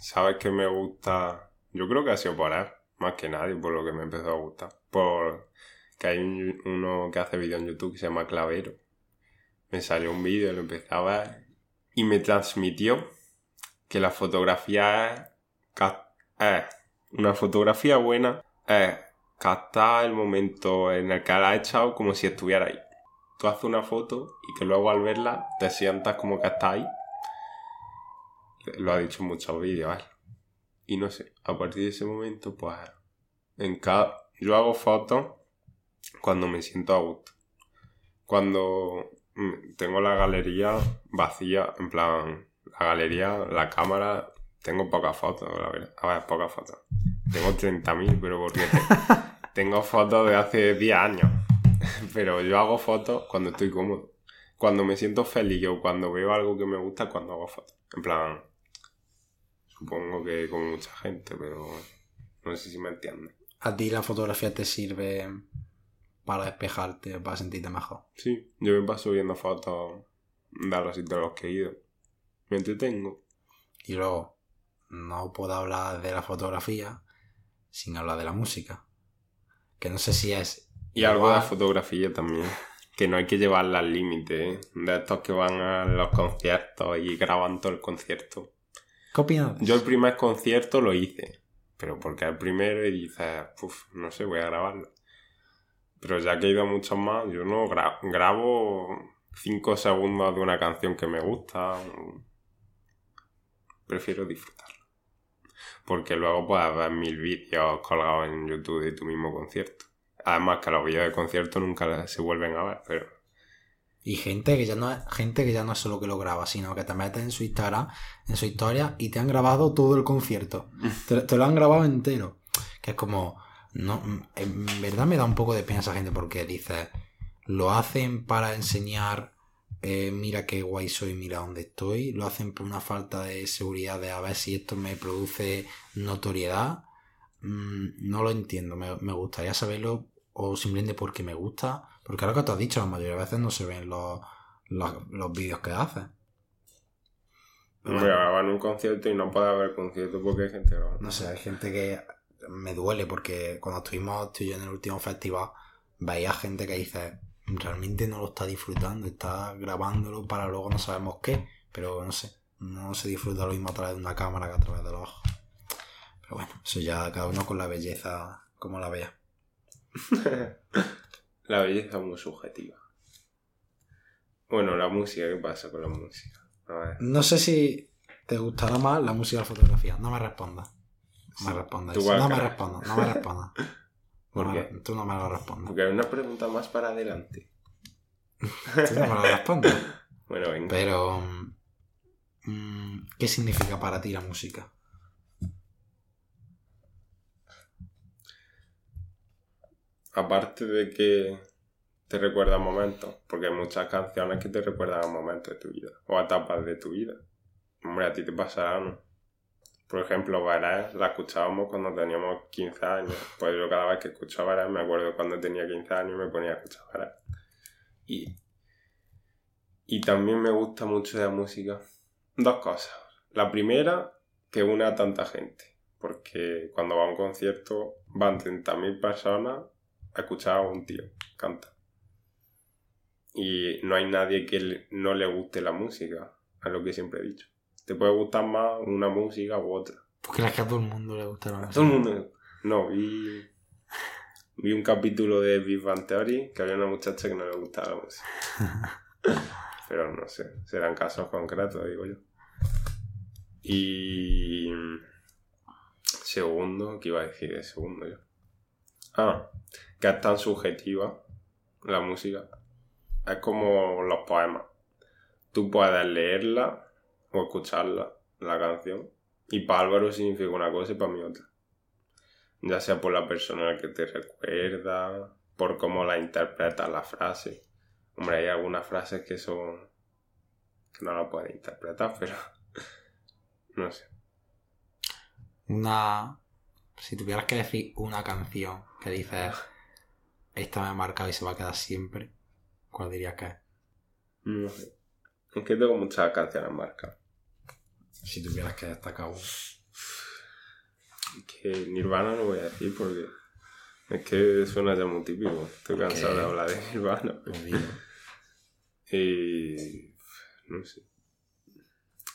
Speaker 2: ¿Sabes que me gusta? Yo creo que ha sido él, más que nadie, por lo que me empezó a gustar. Por que hay un- uno que hace vídeos en YouTube que se llama Clavero. Me salió un vídeo, lo empecé a ver y me transmitió que la fotografía es una fotografía buena, es captar el momento en el que la has echado como si estuviera ahí tú haces una foto y que luego al verla te sientas como que estás ahí. Lo ha dicho en muchos vídeos, ¿vale? Y no sé, a partir de ese momento, pues, en cada... Yo hago fotos cuando me siento a gusto. Cuando mm, tengo la galería vacía, en plan, la galería, la cámara, tengo pocas fotos, la verdad. A ver, pocas fotos. Tengo 30.000, pero porque te- <laughs> tengo fotos de hace 10 años. <laughs> Pero yo hago fotos cuando estoy cómodo. Cuando me siento feliz o cuando veo algo que me gusta, cuando hago fotos. En plan, supongo que como mucha gente, pero no sé si me entiendes.
Speaker 1: ¿A ti la fotografía te sirve para despejarte, para sentirte mejor?
Speaker 2: Sí, yo me paso viendo fotos de los sitios a los que he ido. Me entretengo.
Speaker 1: Y luego, no puedo hablar de la fotografía sin hablar de la música. Que no sé si es.
Speaker 2: Y algo de fotografía también. Que no hay que llevarla al límite, ¿eh? De estos que van a los conciertos y graban todo el concierto.
Speaker 1: ¿Qué opinas?
Speaker 2: Yo el primer concierto lo hice, pero porque el primero y dices, "Puf, no sé, voy a grabarlo. Pero ya que he ido a muchos más, yo no gra- grabo 5 segundos de una canción que me gusta. Prefiero disfrutarlo. Porque luego puedes ver mil vídeos colgados en YouTube de tu mismo concierto. Además que los vídeos de concierto nunca se vuelven a ver, pero
Speaker 1: Y gente que ya no es, gente que ya no es solo que lo graba, sino que te metes en su Instagram, en su historia, y te han grabado todo el concierto. <laughs> te, te lo han grabado entero. Que es como. No, en verdad me da un poco de pena esa gente porque dices. Lo hacen para enseñar. Eh, mira qué guay soy, mira dónde estoy. Lo hacen por una falta de seguridad de a ver si esto me produce notoriedad. Mm, no lo entiendo. Me, me gustaría saberlo. O simplemente porque me gusta. Porque ahora que te has dicho, la mayoría de veces no se ven los, los, los vídeos que hacen.
Speaker 2: voy a grabar un concierto y no puede haber concierto porque hay gente grabando.
Speaker 1: No sé, hay gente que me duele porque cuando estuvimos tú y yo en el último festival, veía gente que dice, realmente no lo está disfrutando, está grabándolo para luego no sabemos qué, pero no sé, no se disfruta lo mismo a través de una cámara que a través de los ojos. Pero bueno, eso ya cada uno con la belleza como la vea. <laughs>
Speaker 2: La belleza es muy subjetiva. Bueno, la música, ¿qué pasa con la música? A ver.
Speaker 1: No sé si te gustará más la música o la fotografía, no me respondas. No me respondas. No me respondas, no me respondas.
Speaker 2: ¿Por
Speaker 1: No me-
Speaker 2: qué?
Speaker 1: Tú no me lo respondas.
Speaker 2: Porque hay una pregunta más para adelante.
Speaker 1: Tú no me lo respondas. <laughs>
Speaker 2: Bueno, venga.
Speaker 1: Pero, mm, ¿qué significa para ti la música?
Speaker 2: Aparte de que te recuerda momentos, porque hay muchas canciones que te recuerdan a momentos de tu vida, o a etapas de tu vida. Hombre, a ti te pasará, ¿no? Por ejemplo, Varés la escuchábamos cuando teníamos 15 años. Pues yo cada vez que escucho Varés me acuerdo cuando tenía 15 años y me ponía a escuchar Varés. Y, y también me gusta mucho la música. Dos cosas. La primera, que une a tanta gente. Porque cuando va a un concierto van 30.000 personas a escuchar a un tío canta. Y no hay nadie que no le guste la música, es lo que siempre he dicho. Te puede gustar más una música u otra.
Speaker 1: Porque es que a todo el mundo le gusta la
Speaker 2: A
Speaker 1: música.
Speaker 2: todo el mundo. No, vi. Vi un capítulo de Big Bang Theory que había una muchacha que no le gustaba la música. <laughs> Pero no sé, serán casos concretos, digo yo. Y. Segundo, ¿qué iba a decir de segundo yo? Ah, que es tan subjetiva la música. Es como los poemas. Tú puedes leerla o escucharla, la canción, y para Álvaro significa una cosa y para mí otra. Ya sea por la persona a la que te recuerda, por cómo la interpretas la frase. Hombre, hay algunas frases que son. que no la puedes interpretar, pero. <laughs> no sé.
Speaker 1: Una. Si tuvieras que decir una canción que dices, esta me ha marcado y se va a quedar siempre, ¿cuál dirías que es?
Speaker 2: No sé. Es que tengo muchas canciones marcadas.
Speaker 1: Si tuvieras que destacar una.
Speaker 2: Que Nirvana no voy a decir porque. Es que suena ya muy típico. Estoy cansado de hablar de Nirvana.
Speaker 1: Pues <laughs>
Speaker 2: Y. No sé.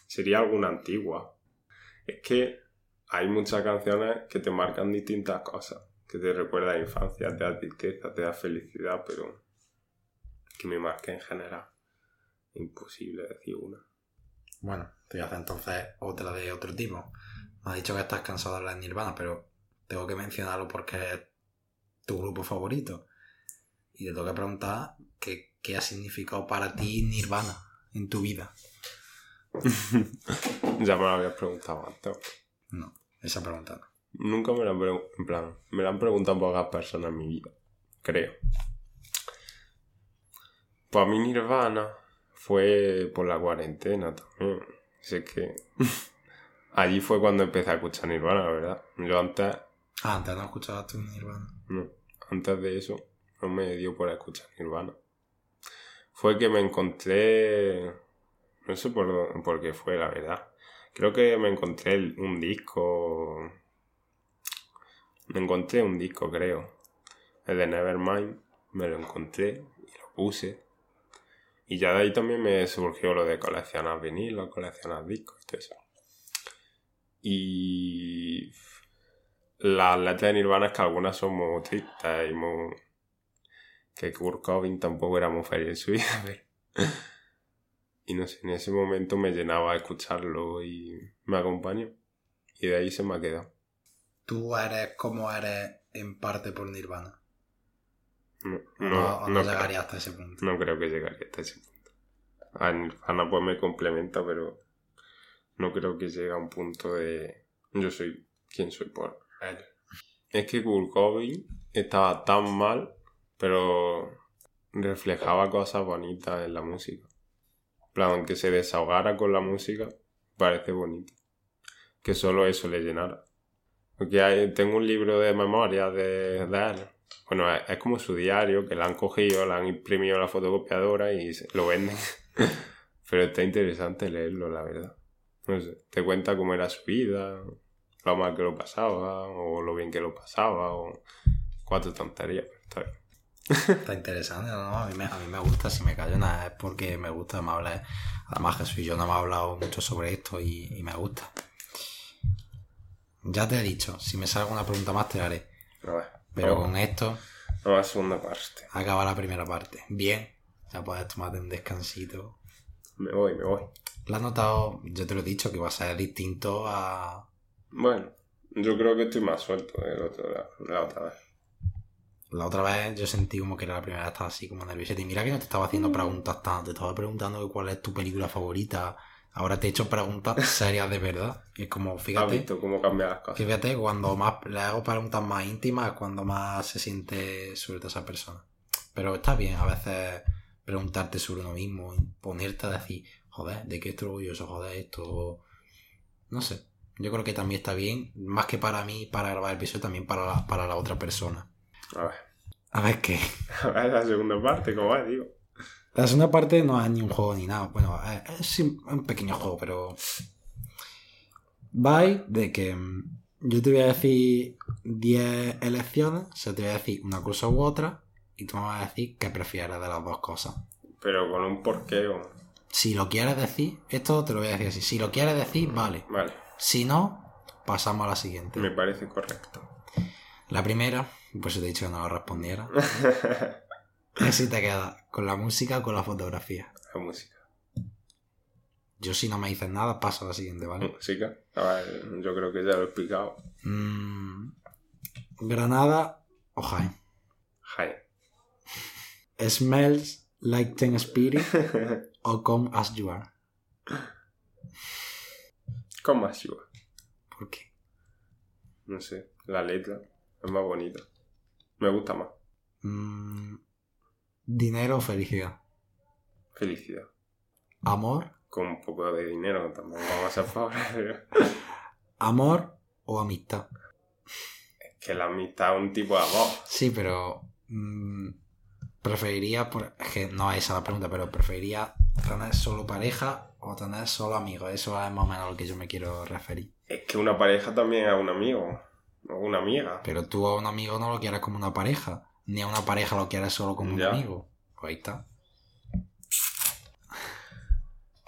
Speaker 2: Sería alguna antigua. Es que hay muchas canciones que te marcan distintas cosas. Que te recuerdan a infancia, te da tristeza, te da felicidad, pero. que me marque en general. Imposible decir una.
Speaker 1: Bueno, te voy a hacer entonces otra de otro tipo. Me has dicho que estás cansado de hablar de Nirvana, pero tengo que mencionarlo porque es tu grupo favorito. Y te tengo que preguntar que, qué ha significado para ti Nirvana en tu vida. <laughs>
Speaker 2: ya me lo habías preguntado antes.
Speaker 1: No, esa pregunta no.
Speaker 2: Nunca me la han preguntado. En plan, me la han preguntado pocas personas en mi vida. Creo. Pues a mí Nirvana fue por la cuarentena también. Sé que. <laughs> Allí fue cuando empecé a escuchar Nirvana, la verdad. Yo antes.
Speaker 1: Ah, antes no escuchabas tú Nirvana.
Speaker 2: No, antes de eso no me dio por escuchar Nirvana. Fue que me encontré... No sé por, por qué fue, la verdad. Creo que me encontré un disco... Me encontré un disco, creo. El de Nevermind. Me lo encontré y lo puse. Y ya de ahí también me surgió lo de coleccionar vinilos, coleccionar discos todo eso. Y las letras de Nirvana es que algunas son muy tristes y muy... Que Kurt Cobain tampoco era muy feliz en su <laughs> vida. Y no sé, en ese momento me llenaba escucharlo y me acompañó. Y de ahí se me ha quedado.
Speaker 1: ¿Tú eres como eres en parte por Nirvana?
Speaker 2: No,
Speaker 1: ¿O
Speaker 2: no,
Speaker 1: no, llegaría hasta ese punto?
Speaker 2: no creo que llegaría hasta ese punto. A Nirvana pues me complementa, pero no creo que llegue a un punto de... Yo soy quien soy por él. Es que Kurt Cobain estaba tan mal, pero reflejaba cosas bonitas en la música. En plan, aunque se desahogara con la música, parece bonito. Que solo eso le llenara. Porque hay- tengo un libro de memoria de, de él. Bueno, es, como su diario, que le han cogido, le han imprimido la fotocopiadora y lo venden. <laughs> Pero está interesante leerlo, la verdad. No sé, te cuenta cómo era su vida, lo mal que lo pasaba, o lo bien que lo pasaba, o cuatro tonterías. pero está bien.
Speaker 1: Está interesante, ¿no? A mí, me, a mí me gusta, si me callo nada es porque me gusta, me habla. Además Jesús y yo no hemos hablado mucho sobre esto y, y me gusta. Ya te he dicho, si me sale alguna pregunta más te la haré.
Speaker 2: A ver,
Speaker 1: Pero
Speaker 2: vamos-
Speaker 1: con esto
Speaker 2: la segunda parte.
Speaker 1: acaba la primera parte. Bien, ya puedes tomarte un descansito.
Speaker 2: Me voy, me voy.
Speaker 1: Lo has notado, yo te lo he dicho, que va a ser distinto a...
Speaker 2: Bueno, yo creo que estoy más suelto de la otra, la otra vez.
Speaker 1: La otra vez yo sentí como que era la primera vez estaba así como nervioso. Y mira que no te estaba haciendo preguntas tanto, te estaba preguntando cuál es tu película favorita. Ahora te he hecho preguntas <laughs> serias de verdad. Y es como,
Speaker 2: ¿Has
Speaker 1: fíjate,
Speaker 2: visto cómo cambian las cosas?
Speaker 1: fíjate, cuando más le hago preguntas más íntimas, es cuando más se siente suelta esa persona. Pero está bien a veces preguntarte sobre uno mismo, y ponerte a decir, joder, ¿de qué estoy orgulloso? Joder, esto... No sé. Yo creo que también está bien, más que para mí, para grabar el episodio, también para la, para la otra persona.
Speaker 2: A ver.
Speaker 1: A ver qué. <laughs>
Speaker 2: A ver la segunda parte, ¿cómo es, digo?
Speaker 1: La segunda parte no es ni un juego ni nada. Bueno, es, es un pequeño juego, pero. Va de que mm, yo te voy a decir 10 elecciones, o sea, te voy a decir una cosa u otra, y tú me vas a decir qué prefieres de las dos cosas.
Speaker 2: Pero con un porqué o...
Speaker 1: Si lo quieres decir, esto te lo voy a decir así. Si lo quieres decir, vale.
Speaker 2: Vale,
Speaker 1: Si no, pasamos a la siguiente.
Speaker 2: me parece correcto.
Speaker 1: La primera, pues te he dicho que no lo respondiera. <laughs> si te quedas con la música o con la fotografía.
Speaker 2: La música.
Speaker 1: Yo si no me dices nada, paso a la siguiente, ¿vale?
Speaker 2: Música. A ver, yo creo que ya lo he explicado.
Speaker 1: Mm, Granada o Jaén.
Speaker 2: Jaén. <laughs>
Speaker 1: Smells like Teen Spirit <laughs> o Come As You Are.
Speaker 2: Con más ayuda.
Speaker 1: ¿Por qué?
Speaker 2: No sé, la letra es más bonita. Me gusta más.
Speaker 1: Mm, dinero o felicidad.
Speaker 2: Felicidad.
Speaker 1: Amor,
Speaker 2: Con un poco de dinero también vamos a ser pobres. <laughs>
Speaker 1: amor o amistad.
Speaker 2: que la amistad es un tipo de amor.
Speaker 1: Sí, pero mm, preferiría, por- es que no es esa la pregunta, pero preferiría tener solo pareja o tener solo amigos. Eso es más o menos a lo que yo me quiero referir.
Speaker 2: Es que una pareja también es un amigo. O una amiga.
Speaker 1: Pero tú a un amigo no lo quieres como una pareja, ni a una pareja lo quieres solo como
Speaker 2: Ya.
Speaker 1: un amigo. Pues ahí está.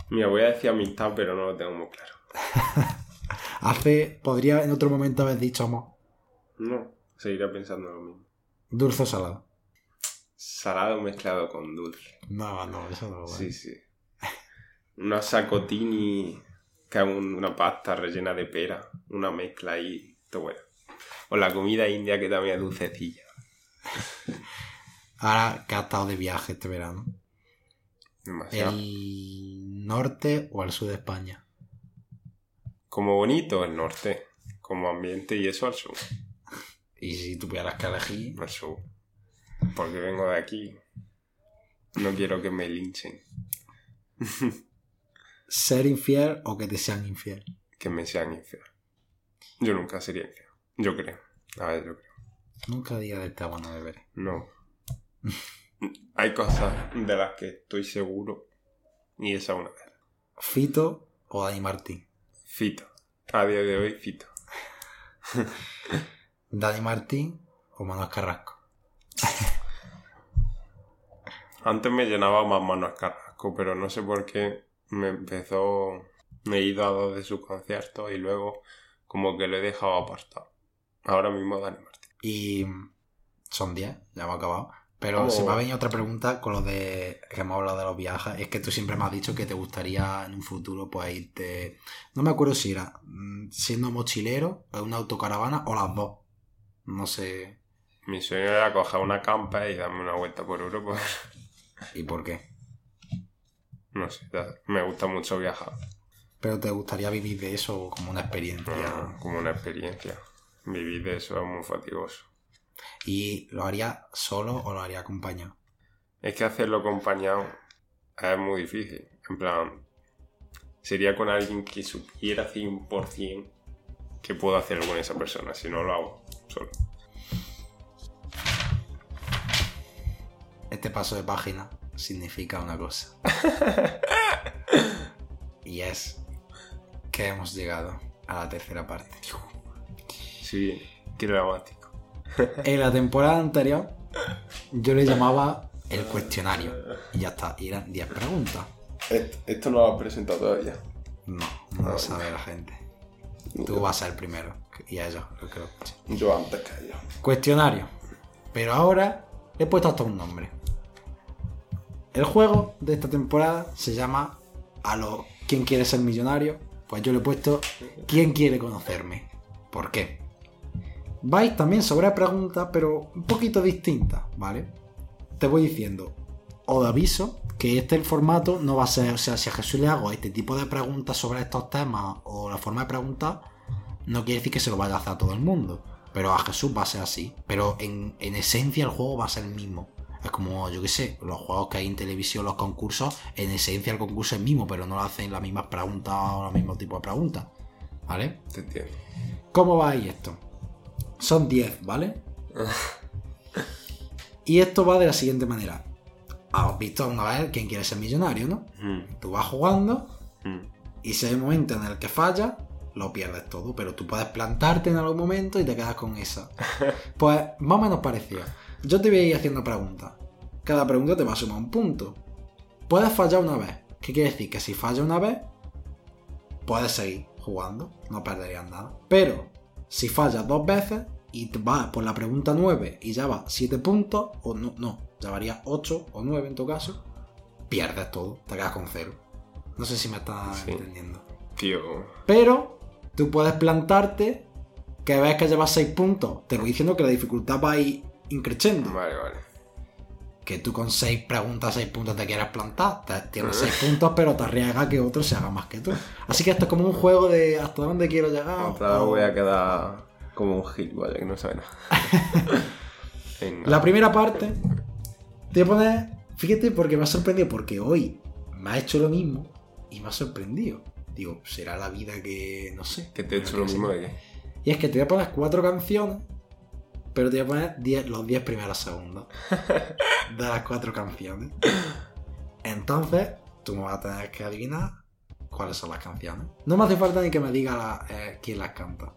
Speaker 2: Mira, voy a decir amistad, pero no lo tengo muy claro. <laughs>
Speaker 1: Hace, podría en otro momento haber dicho amor.
Speaker 2: No, seguiré pensando lo mismo.
Speaker 1: Dulce o salado.
Speaker 2: Salado mezclado con dulce.
Speaker 1: No, no, eso no. vale.
Speaker 2: Sí, sí. Unos sacotini que es un- una pasta rellena de pera. Una mezcla ahí. Todo bueno. O la comida india que también es dulcecilla. <laughs>
Speaker 1: Ahora que has estado de viaje este verano.
Speaker 2: Demasiado.
Speaker 1: ¿El norte o el sur de España?
Speaker 2: Como bonito el norte. Como ambiente y eso al sur. <laughs>
Speaker 1: Y si tuvieras que elegir,
Speaker 2: Al sur. Porque vengo de aquí. No quiero que me linchen. <laughs>
Speaker 1: ser infiel o que te sean infiel.
Speaker 2: Que me sean infiel. Yo nunca sería infiel. Yo creo. A ver, yo creo.
Speaker 1: Nunca diga de esta bueno de ver.
Speaker 2: No. <laughs> Hay cosas de las que estoy seguro. Y esa es una de ellas.
Speaker 1: Fito o Dani Martín.
Speaker 2: Fito. A día de hoy, Fito. <laughs>
Speaker 1: Dani Martín o Manuel Carrasco. <laughs>
Speaker 2: Antes me llenaba más manos Carrasco, pero no sé por qué me empezó. Me he ido a dos de sus conciertos y luego como que lo he dejado apartado. Ahora mismo Dani Martín.
Speaker 1: Y son 10, ya hemos acabado. Pero
Speaker 2: Oh.
Speaker 1: se me ha venido otra pregunta con lo de que hemos hablado de los viajes. Es que tú siempre me has dicho que te gustaría en un futuro pues irte. No me acuerdo si era mm, siendo mochilero, una autocaravana o las dos. No sé.
Speaker 2: Mi sueño era coger una campa y darme una vuelta por Europa. <laughs>
Speaker 1: ¿Y por qué?
Speaker 2: No sé, me gusta mucho viajar.
Speaker 1: Pero te gustaría vivir de eso como una experiencia.
Speaker 2: Como una experiencia. Vivir de eso es muy fatigoso.
Speaker 1: ¿Y lo haría solo o lo haría acompañado?
Speaker 2: Es que hacerlo acompañado es muy difícil. En plan, sería con alguien que supiera 100% que puedo hacerlo con esa persona. Si no lo hago solo.
Speaker 1: Este paso de página significa una cosa. <laughs> y es que hemos llegado a la tercera parte.
Speaker 2: Sí, qué dramático. <laughs>
Speaker 1: En la temporada anterior yo le llamaba el cuestionario. Y ya está, y eran 10 preguntas.
Speaker 2: Esto, no lo has presentado todavía.
Speaker 1: No, no lo sabe la gente. Tú vas a ser el primero. Y a ellos, yo creo.
Speaker 2: Yo antes que ella.
Speaker 1: Cuestionario. Pero ahora le he puesto hasta un nombre. El juego de esta temporada se llama a lo ¿Quién quiere ser millonario? Pues yo le he puesto ¿Quién quiere conocerme? ¿Por qué? Vais también sobre preguntas, pero un poquito distintas, ¿vale? Te voy diciendo, os aviso que este el formato no va a ser, o sea, si a Jesús le hago este tipo de preguntas sobre estos temas o la forma de preguntar, no quiere decir que se lo vaya a hacer a todo el mundo. Pero a Jesús va a ser así. Pero en, en esencia el juego va a ser el mismo. Es como, yo qué sé, los juegos que hay en televisión, los concursos, en esencia el concurso es el mismo, pero no lo hacen las mismas preguntas o los mismos tipos de preguntas. ¿Vale?
Speaker 2: Te entiendo.
Speaker 1: ¿Cómo va ahí esto? Son 10, ¿vale? y esto va de la siguiente manera. Has visto una vez quién quiere ser millonario, ¿no?
Speaker 2: Mm,
Speaker 1: Tú vas jugando
Speaker 2: mm.
Speaker 1: y si hay un momento en el que falla, lo pierdes todo. Pero tú puedes plantarte en algún momento y te quedas con esa. <laughs> Pues más o menos parecido. Yo te voy a ir haciendo preguntas. Cada pregunta te va a sumar un punto. Puedes fallar una vez. ¿Qué quiere decir? Que si falla una vez, puedes seguir jugando. No perderías nada. Pero si fallas dos veces y vas por la pregunta 9 y ya vas 7 puntos, o no, no, llevarías 8 o 9 en tu caso, pierdes todo. Te quedas con cero. No sé si me estás
Speaker 2: Sí.
Speaker 1: entendiendo.
Speaker 2: Tío.
Speaker 1: Pero tú puedes plantarte que ves que llevas 6 puntos. Te voy diciendo que la dificultad va a ir increciendo.
Speaker 2: Vale, vale.
Speaker 1: Que tú con 6 preguntas, 6 puntos te quieras plantar. Te- Tienes 6 puntos, pero te arriesgas que otro se haga más que tú. Así que esto es como un juego de hasta dónde quiero llegar.
Speaker 2: Otra vez voy a quedar como un gilipollas que no sabe nada. <laughs>
Speaker 1: La primera parte te voy a poner. Fíjate porque me ha sorprendido. Porque hoy me ha hecho lo mismo y me ha sorprendido. Digo, será la vida que. No sé.
Speaker 2: Que te he hecho lo mismo de que.
Speaker 1: Y es que te voy a poner cuatro canciones, pero te voy a poner diez- los 10 primeros segundos <laughs> de las cuatro canciones. Entonces, tú me vas a tener que adivinar cuáles son las canciones. No me hace falta ni que me diga la- eh, quién las canta.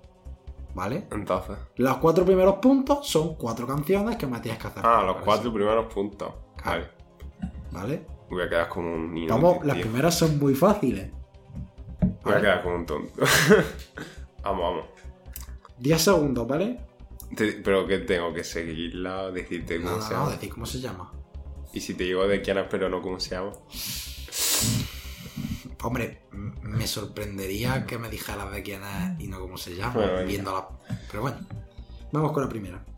Speaker 1: ¿Vale?
Speaker 2: Entonces.
Speaker 1: Los cuatro primeros puntos son cuatro canciones que me tienes que hacer.
Speaker 2: Ah, los cuatro primeros puntos. Vale.
Speaker 1: ¿Vale?
Speaker 2: Voy a quedar como un inútil,
Speaker 1: Vamos, las primeras son muy fáciles.
Speaker 2: Voy a quedar como un tonto. <laughs> vamos, vamos.
Speaker 1: 10 segundos, ¿vale?
Speaker 2: Te- pero que tengo que seguirla, decirte cómo
Speaker 1: no,
Speaker 2: se
Speaker 1: no,
Speaker 2: llama.
Speaker 1: decir cómo se llama.
Speaker 2: Y si te digo de quién es, pero no cómo se llama.
Speaker 1: Hombre, m- me sorprendería que me dijeras de quién es y no cómo se llama,
Speaker 2: Bueno, venga.
Speaker 1: viéndola. Pero bueno, vamos con la primera. <laughs>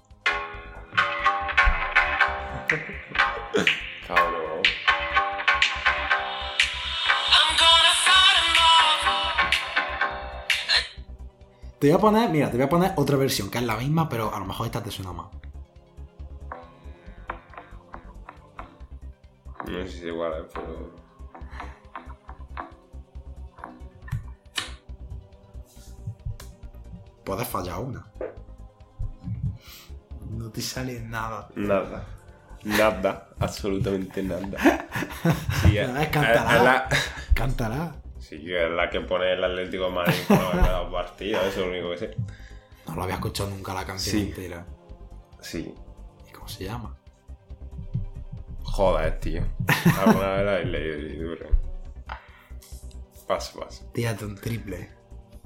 Speaker 2: Cabrón.
Speaker 1: Te voy a poner, mira, te voy a poner otra versión que es la misma, pero a lo mejor esta te suena más.
Speaker 2: No sé si es igual, eh, pero.
Speaker 1: Puedes fallar una. No te sale nada.
Speaker 2: Nada. Nada. Absolutamente nada. <laughs> Sí,
Speaker 1: es cantará.
Speaker 2: la-
Speaker 1: Cántala.
Speaker 2: Sí, es la que pone el Atlético de Madrid ganado <laughs> partido, eso es lo único que sé.
Speaker 1: No lo había escuchado nunca la canción
Speaker 2: Sí.
Speaker 1: entera.
Speaker 2: Sí.
Speaker 1: ¿Y cómo se llama?
Speaker 2: Joder, tío. Alguna vez la he leído duro. Paso, paso.
Speaker 1: Tírate un triple.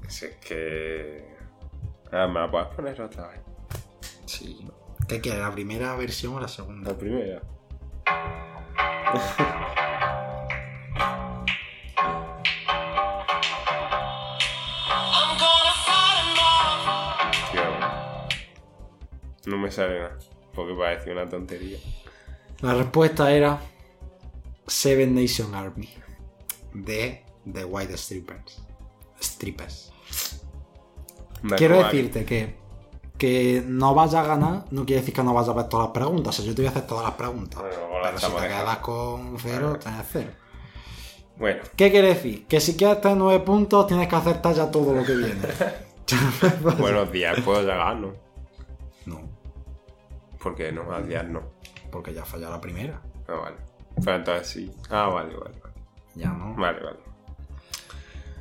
Speaker 2: Si es que. Ah, me la puedes poner otra vez.
Speaker 1: Sí. ¿Qué quieres? ¿La primera versión o la segunda?
Speaker 2: La primera. No me sale nada. Porque parece una tontería.
Speaker 1: La respuesta era Seven Nation Army de The White Strippers. Strippers. Quiero decirte que que no vayas a ganar no quiere decir que no vayas a ver todas las preguntas. O sea, yo te voy a hacer todas las preguntas.
Speaker 2: Bueno,
Speaker 1: Pero si te quedas con cero, tienes cero.
Speaker 2: Bueno,
Speaker 1: ¿Qué quiere decir? Que si quieres tener nueve puntos, tienes que acertar ya todo lo que viene. <laughs> <laughs>
Speaker 2: buenos días, puedo llegar. No, Porque no, al día no.
Speaker 1: porque ya falló la primera.
Speaker 2: Ah, vale. Pero entonces sí. Ah, vale, vale, vale.
Speaker 1: Ya no.
Speaker 2: Vale, vale.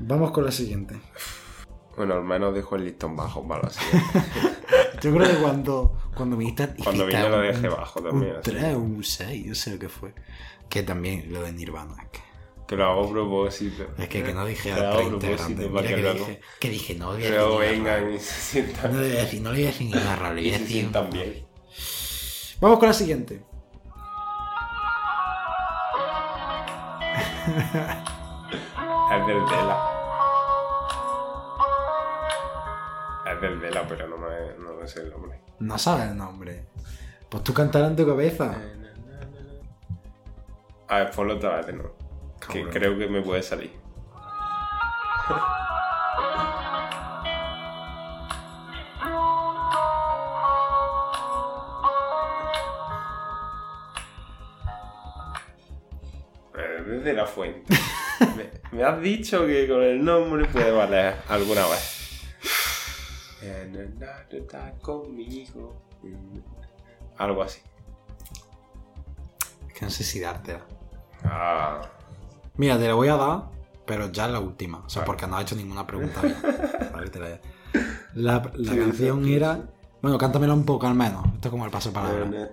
Speaker 1: Vamos con la siguiente.
Speaker 2: Bueno, al menos dejo el listón bajo para la siguiente. <laughs>
Speaker 1: Yo creo que cuando, cuando viniste.
Speaker 2: Cuando vine lo dejé bajo también,
Speaker 1: Un
Speaker 2: así.
Speaker 1: 3 un 6, yo sé lo que fue. Que también lo de Nirvana. Es que,
Speaker 2: Que lo hago a propósito.
Speaker 1: es que, que no dije
Speaker 2: Lo
Speaker 1: a
Speaker 2: a
Speaker 1: tres
Speaker 2: propósito
Speaker 1: integrantes.
Speaker 2: para
Speaker 1: Mira
Speaker 2: que
Speaker 1: que,
Speaker 2: luego-
Speaker 1: dije, que dije, no voy a decir.
Speaker 2: vengan
Speaker 1: rara.
Speaker 2: y se sientan.
Speaker 1: No le voy a decir, no le voy a decir ni una rara, le voy
Speaker 2: se sientan bien.
Speaker 1: Vamos con la siguiente. <laughs>
Speaker 2: Es del Vela. Es del Vela, pero no me, no me sé el nombre.
Speaker 1: No sabes el nombre. Pues tú cantarás en tu cabeza.
Speaker 2: A ver, ponlo otra vez de nuevo. Que creo que me puede salir. <laughs> es de la fuente. <laughs> me, me has dicho que con el nombre puede valer alguna vez. Conmigo. Algo así.
Speaker 1: Es que no sé si dártela.
Speaker 2: Ah,
Speaker 1: Mira, te la voy a dar, pero ya es la última. O sea,
Speaker 2: Vale.
Speaker 1: porque no has hecho ninguna pregunta <laughs> bien. Vale, te la- La, canción era. Bueno, cántamela un poco al menos. Esto es como el paso
Speaker 2: no,
Speaker 1: palabra.
Speaker 2: no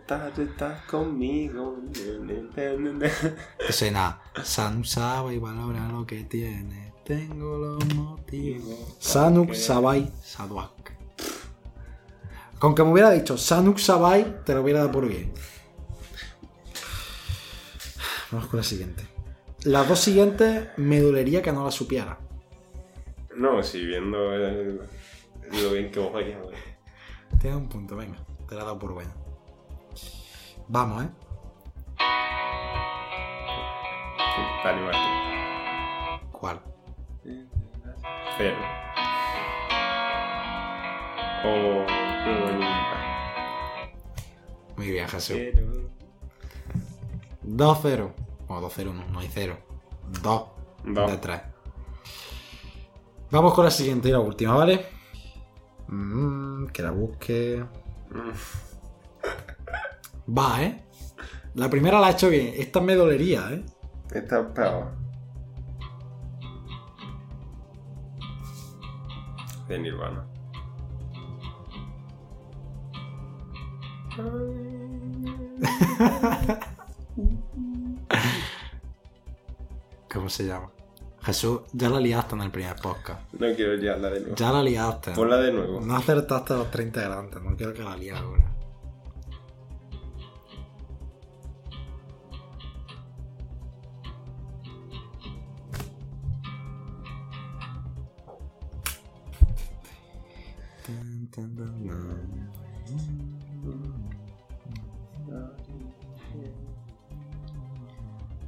Speaker 2: estás, conmigo. No.
Speaker 1: Escena. Sanuk sabe valora lo que tiene. Tengo los motivos. Sanuk Sabai Saduak. Con que me hubiera dicho Sanuk Sabai, te lo hubiera dado por bien. Vamos con la siguiente. Las dos siguientes me dolería que no las supiera.
Speaker 2: No, si viendo el- lo bien que vos vais a ver.
Speaker 1: Tienes un punto, venga. Te la he dado por buena. Vamos, ¿eh?
Speaker 2: Dani Martín.
Speaker 1: ¿Cuál?
Speaker 2: Cero. O nunca.
Speaker 1: Muy bien, Jesús.
Speaker 2: Cero.
Speaker 1: 2-0. O 2-0, no, no hay 0. 2
Speaker 2: Dos.
Speaker 1: de 3. Vamos con la siguiente y la última, ¿vale? Mm, que la busque. Va, ¿eh? La primera la he hecho bien. Esta me dolería, ¿eh?
Speaker 2: Esta es peor. De Nirvana. <laughs>
Speaker 1: ¿Cómo se llama? Jesús, ya la liaste en el primer podcast.
Speaker 2: No quiero liarla de nuevo.
Speaker 1: Ya la liaste.
Speaker 2: Ponla de nuevo.
Speaker 1: No acertaste los 30 delante. No quiero que la líes ahora.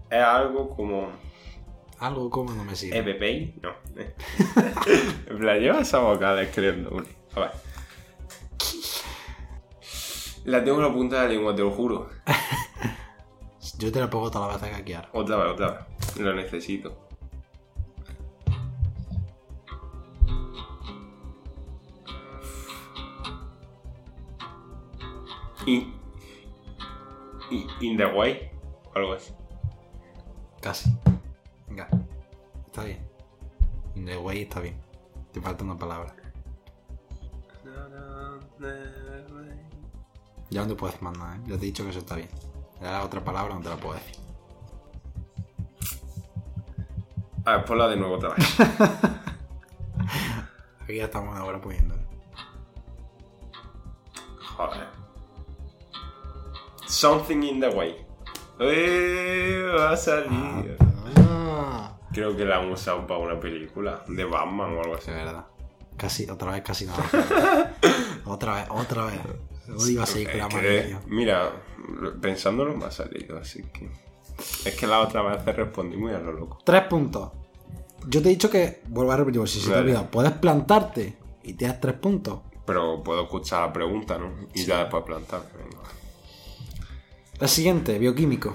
Speaker 2: Es algo como.
Speaker 1: Algo como no me sigue.
Speaker 2: ¿EPPI? No. <laughs> en plan, lleva esa vocal escribiendo. uno. A ver. La tengo en la punta de la lengua, te lo juro.
Speaker 1: Yo te la pongo las veces que quieras.
Speaker 2: Otra vez, otra vez. Lo necesito. In, in, in the way. o Algo así.
Speaker 1: Casi. Venga. Está bien. In the way está bien. Te falta una palabra. Ya no te más nada, ¿eh? Ya te he dicho que eso está bien. Ya la otra palabra no te la puedo decir.
Speaker 2: A ver, ponla de nuevo otra vez. <laughs>
Speaker 1: Aquí ya estamos ahora poniendo.
Speaker 2: Joder. Something in the way. ¡Eh! Va a salir.
Speaker 1: Ah,
Speaker 2: Creo que la han usado para una película de Batman o algo así.
Speaker 1: de verdad. Casi, otra vez casi nada. <laughs> otra vez, otra vez. Hoy iba a seguir con la
Speaker 2: Es
Speaker 1: mano,
Speaker 2: que,
Speaker 1: tío.
Speaker 2: mira, pensándolo me ha salido, así que. Es que la otra vez te respondí muy a lo loco.
Speaker 1: Tres puntos. Yo te he dicho que, vuelvo a repetir, si se te olvidado, puedes plantarte y te das tres puntos.
Speaker 2: Pero puedo escuchar la pregunta, ¿no? Y ya después plantar. Venga.
Speaker 1: La siguiente, bioquímico.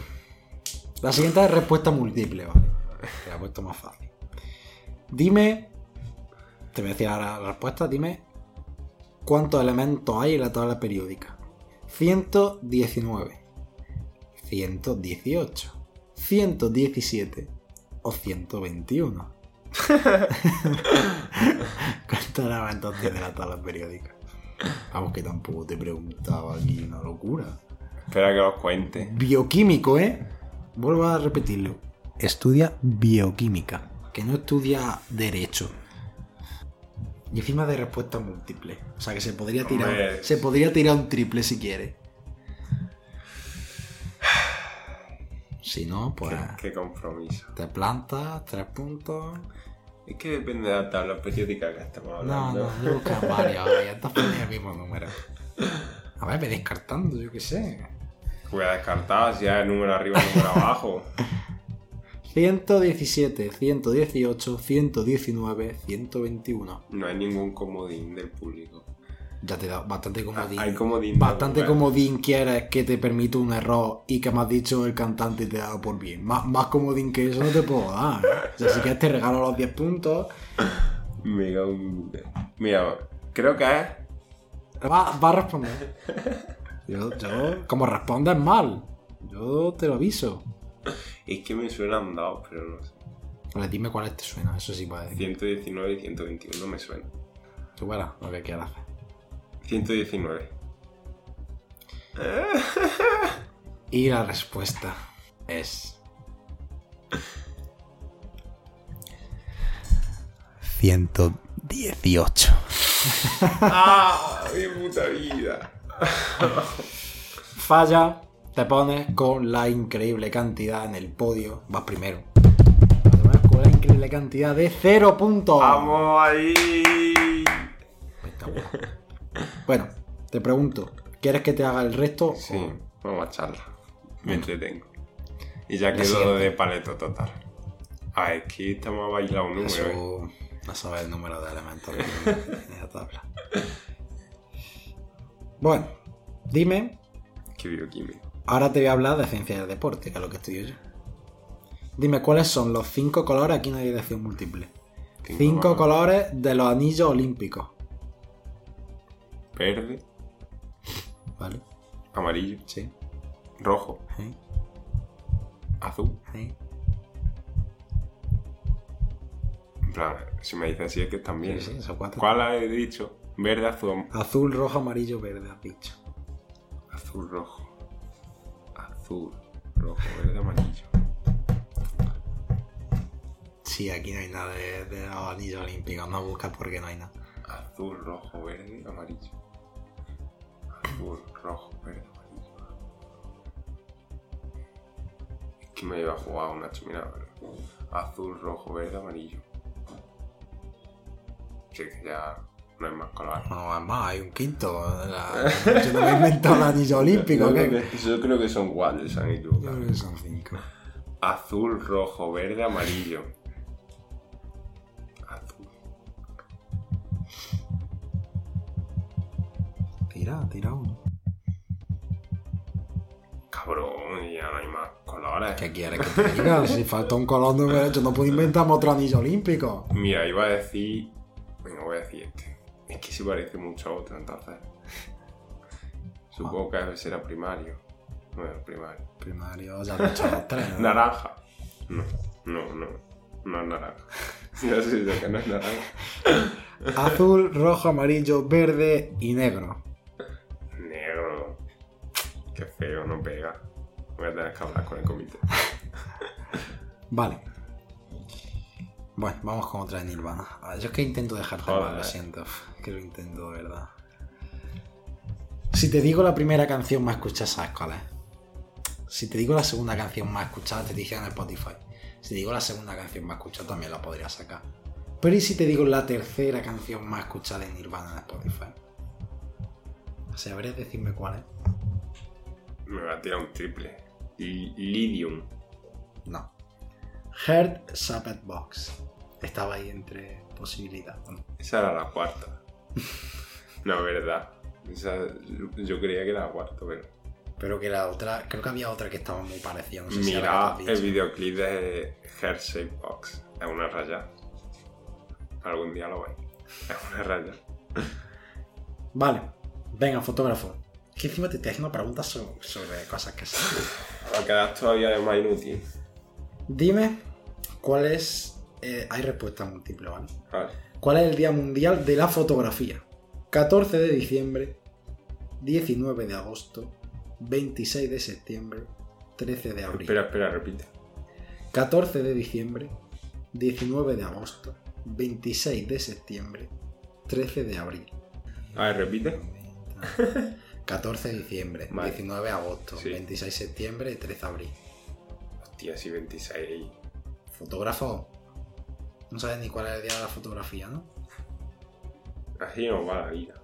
Speaker 1: La siguiente es respuesta múltiple, ¿vale? La he puesto más fácil. Dime, te voy a decir ahora la respuesta, dime cuántos elementos hay en la tabla periódica. 119, 118, 117 o 121. ¿Cuántos elementos tiene la tabla periódica? Vamos que tampoco te preguntaba aquí una locura.
Speaker 2: Espera que los cuente.
Speaker 1: Bioquímico, ¿eh? Vuelvo a repetirlo. Estudia bioquímica, que no estudia derecho. Y encima de respuesta múltiple. O sea que se podría tirar,
Speaker 2: Hombre.
Speaker 1: se podría tirar un triple si quiere. Si no, pues
Speaker 2: Qué, qué compromiso.
Speaker 1: te plantas, tres puntos.
Speaker 2: Es que depende de la tabla periódica que estamos
Speaker 1: No,
Speaker 2: hablando.
Speaker 1: no, yo buscar varios. Ya estás poniendo el mismo número. A ver, me descartando, yo qué sé.
Speaker 2: Voy a descartar si hay número arriba y número abajo. <laughs>
Speaker 1: 117, 118, 119, 121.
Speaker 2: No hay ningún comodín del público.
Speaker 1: Ya te da bastante comodín.
Speaker 2: Ah, Hay comodín.
Speaker 1: Bastante
Speaker 2: Bueno,
Speaker 1: comodín quieres que te permite un error y que me has dicho el cantante y te ha dado por bien. Más, más comodín que eso no te puedo dar. O sea, si quieres te regalo los 10 puntos. <laughs>
Speaker 2: En- Mira, creo que es.
Speaker 1: Va, va a responder. <laughs> Yo, yo, como respondes mal, yo te lo aviso. <laughs>
Speaker 2: Es que me suenan dos, pero no sé.
Speaker 1: Vale, dime cuáles te suenan, eso sí puedes decir.
Speaker 2: 119 y 121 me suenan.
Speaker 1: Tú verás lo que quieras hacer.
Speaker 2: 119.
Speaker 1: Y la respuesta es. 118. <laughs>
Speaker 2: ¡Ah! ¡Mi puta vida!
Speaker 1: Falla, te pones con la increíble cantidad en el podio. Vas primero. Te pones con la increíble cantidad de 0 puntos.
Speaker 2: ¡Vamos ahí!
Speaker 1: Bueno, te pregunto, ¿quieres que te haga el resto?
Speaker 2: Sí, vamos a charla. Me entretengo. Y ya quedó de paleto total. Ah, es que estamos a bailar un número, ¿eh?
Speaker 1: Eso no sabes el número de elementos en la tabla. Bueno, dime,
Speaker 2: Qué bioquímico.
Speaker 1: Ahora te voy a hablar de ciencia del deporte, que es lo que estudio yo. Dime cuáles son los cinco colores, aquí no hay dirección múltiple.
Speaker 2: Cinco
Speaker 1: Cinco
Speaker 2: colores.
Speaker 1: de los anillos olímpicos.
Speaker 2: Verde,
Speaker 1: ¿Vale?
Speaker 2: amarillo,
Speaker 1: Sí.
Speaker 2: rojo,
Speaker 1: sí,
Speaker 2: azul.
Speaker 1: sí.
Speaker 2: En plan, si me dices así es que están bien.
Speaker 1: Sí, sí, esos cuatro.
Speaker 2: ¿Cuál he dicho? Verde, azul,
Speaker 1: Azul, rojo, amarillo, verde, has dicho.
Speaker 2: azul, rojo. Azul, rojo, verde, amarillo.
Speaker 1: Sí, aquí no hay nada de, de los anillos olímpicos. No buscas porque no hay nada.
Speaker 2: Azul, rojo, verde, amarillo. Azul, rojo, verde, amarillo. Es que me iba a jugar una chumina, pero... Azul, rojo, verde, amarillo. Sí, que ya no hay más colores.
Speaker 1: No, es más, hay un quinto. La- Yo no me he inventado el anillo olímpico.
Speaker 2: Yo creo, que, yo creo que son cuatro, se han
Speaker 1: Yo
Speaker 2: equivocado.
Speaker 1: creo que son cinco.
Speaker 2: Azul, rojo, verde, amarillo. Azul.
Speaker 1: Tira, tira uno.
Speaker 2: Cabrón, ya no hay más colores.
Speaker 1: ¿Qué quieres que te diga? <laughs> Si falta un color, no yo no puedo inventarme otro anillo olímpico.
Speaker 2: Mira, iba a decir. Venga, voy a decir este. Es que se parece mucho a otro, entonces. <laughs> Supongo que será primario. Bueno, primario.
Speaker 1: Primario, ya he dicho los tres. ¿no?
Speaker 2: Naranja. No, no, no. No es naranja. <laughs> Ya sé yo que no es naranja.
Speaker 1: Azul, rojo, amarillo, verde y negro.
Speaker 2: Negro. Qué feo, no pega. Voy a tener que hablar con el comité.
Speaker 1: Vale. Bueno, vamos con otra de Nirvana. Yo es que intento dejarte
Speaker 2: Joder.
Speaker 1: mal, lo siento. Que lo intento, de verdad. Si te digo la primera canción más escuchada, ¿sabes cuál es? Si te digo la segunda canción más escuchada, te dije en Spotify. Si te digo la segunda canción más escuchada, también la podría sacar. Pero ¿y si te digo la tercera canción más escuchada de Nirvana en Spotify? ¿Sabrías decirme cuál es?
Speaker 2: Me va a tirar un triple. Li- Lidium.
Speaker 1: No. Heart Shaped Box. Estaba ahí entre posibilidades.
Speaker 2: Esa era la cuarta. <laughs> No, verdad. Esa, yo creía que era la cuarta, pero.
Speaker 1: Pero que la otra, creo que había otra que estaba muy parecida. No sé
Speaker 2: Mira el videoclip de Hair Shape Box. Es una raya. Algún día lo veis. Es una raya.
Speaker 1: Vale, venga, fotógrafo. Que encima te estoy haciendo preguntas sobre, sobre cosas que sabes. <laughs>
Speaker 2: Va a quedar todavía más inútil.
Speaker 1: Dime cuál es. eh, hay respuesta múltiple, ¿vale?
Speaker 2: Vale.
Speaker 1: ¿Cuál es el Día Mundial de la Fotografía? 14 de diciembre, 19 de agosto, 26 de septiembre, 13 de abril.
Speaker 2: Espera, espera, repite.
Speaker 1: 14 de diciembre, 19 de agosto, 26 de septiembre, 13 de abril.
Speaker 2: A ver, repite.
Speaker 1: 14 de diciembre,
Speaker 2: Vale.
Speaker 1: 19 de agosto,
Speaker 2: Sí.
Speaker 1: 26 de septiembre y 13 de abril.
Speaker 2: Hostia, sí, 26.
Speaker 1: Fotógrafo. No sabes ni cuál es el día de la fotografía, ¿no?
Speaker 2: Así no va la vida.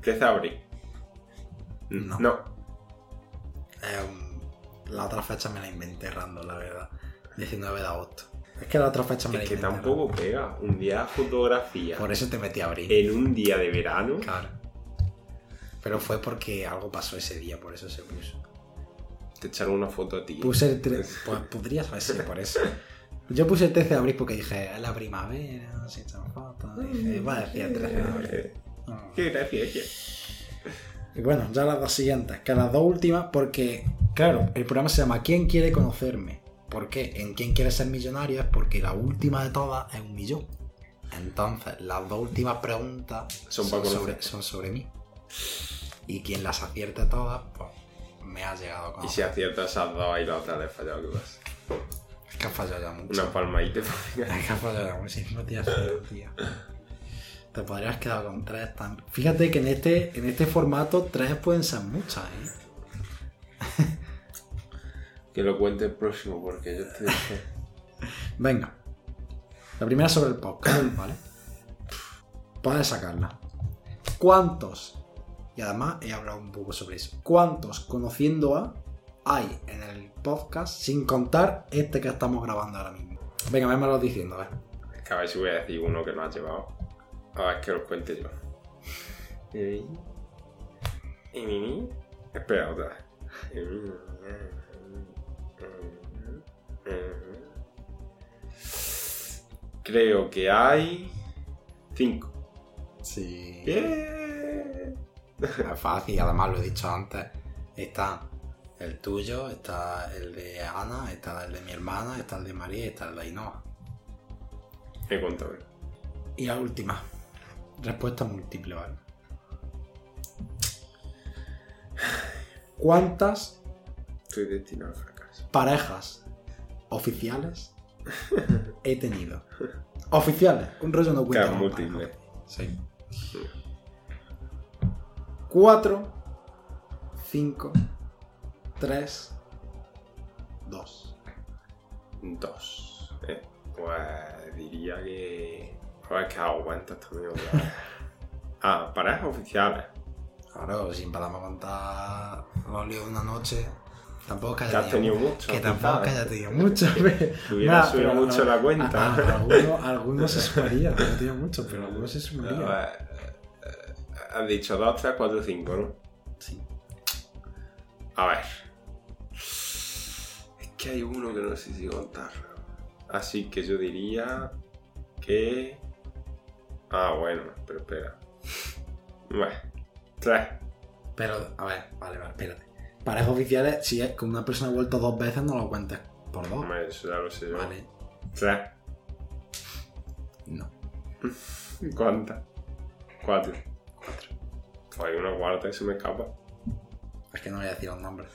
Speaker 2: 13 de abril.
Speaker 1: No.
Speaker 2: No.
Speaker 1: Eh, la otra fecha me la inventé random, la verdad. 19 de agosto. Es que la otra fecha me la
Speaker 2: Es que
Speaker 1: inventé.
Speaker 2: tampoco pega. Un día de fotografía.
Speaker 1: Por eso te metí a abril.
Speaker 2: En un día de verano.
Speaker 1: Claro. Pero fue porque algo pasó ese día, por eso se puso.
Speaker 2: Te echaron una foto a ti.
Speaker 1: Puse el 13. Pues podría ser por eso. <laughs> Yo puse el 13 de abril porque dije, es la primavera, no sé, echan fotos. Dije, va a decir el 13 de abril. No.
Speaker 2: Qué gracia,
Speaker 1: Y bueno, ya las dos siguientes, que las dos últimas, porque, claro, el programa se llama ¿Quién quiere conocerme? ¿Por qué? En ¿Quién quiere ser millonario? Es porque la última de todas es un millón. Entonces, las dos últimas preguntas
Speaker 2: Son
Speaker 1: sobre, son sobre mí. Y quien las acierte todas, pues me ha llegado a
Speaker 2: Y si aciertas esas dos y la otra le he fallado, ¿qué pasa?
Speaker 1: Es que ha fallado ya mucho.
Speaker 2: Una palmadita. <laughs>
Speaker 1: Es que ha fallado ya muchísimo, tío, tío. Te podrías quedar con tres también. Fíjate que en este, en este formato tres pueden ser muchas, ¿eh? <laughs>
Speaker 2: que lo cuente el próximo, porque yo estoy... <laughs>
Speaker 1: Venga. La primera sobre el podcast, ¿vale? Puedes sacarla. ¿Cuántos? Y además he hablado un poco sobre eso. ¿Cuántos conociendo a hay en el podcast sin contar este que estamos grabando ahora mismo? Venga, vémelo diciendo, a ver.
Speaker 2: Es que a ver si voy a decir uno que no has llevado. A ver que lo cuente yo. Y- y mi- Espera, otra vez. Creo que hay cinco.
Speaker 1: Sí.
Speaker 2: ¡Bien!
Speaker 1: Es <laughs> fácil, además lo he dicho antes. Está el tuyo, está el de Ana, está el de mi hermana, está el de María y está el de Ainhoa.
Speaker 2: He contado.
Speaker 1: Y la última. Respuesta múltiple, ¿vale? ¿Cuántas
Speaker 2: Estoy destinado al fracaso.
Speaker 1: parejas oficiales he tenido? Oficiales, un rollo no cuenta.
Speaker 2: Claro, múltiple.
Speaker 1: pareja. Sí. Cuatro, cinco, tres, dos.
Speaker 2: Dos. Eh, pues diría que. Joder, que también. otra vez. ah, parejas oficiales.
Speaker 1: Claro, sin empezamos a contar los líos de una noche. Tampoco que haya
Speaker 2: Que has tenido mucho,
Speaker 1: Que tampoco que haya tenido mucho. <laughs>
Speaker 2: hubiera subido mucho
Speaker 1: a-
Speaker 2: la cuenta.
Speaker 1: a- a- algunos, algunos se sumarían. No tenido mucho, pero algunos se
Speaker 2: A
Speaker 1: sumarían.
Speaker 2: Has dicho 2, 3, 4, 5, ¿no?
Speaker 1: Sí.
Speaker 2: A ver. Es que hay uno que no sé si contarlo. Así que yo diría que. Ah, bueno, pero espera. Bueno, 3.
Speaker 1: Pero, a ver, vale, vale, espérate. Parejas oficiales, si es con una persona ha vuelto dos veces, no lo cuentes por dos.
Speaker 2: Hombre, eso ya lo sé yo.
Speaker 1: Vale.
Speaker 2: 3.
Speaker 1: No. <laughs>
Speaker 2: ¿Cuántas? 4. Hay una cuarta y se me escapa.
Speaker 1: Es que no voy a decir los nombres.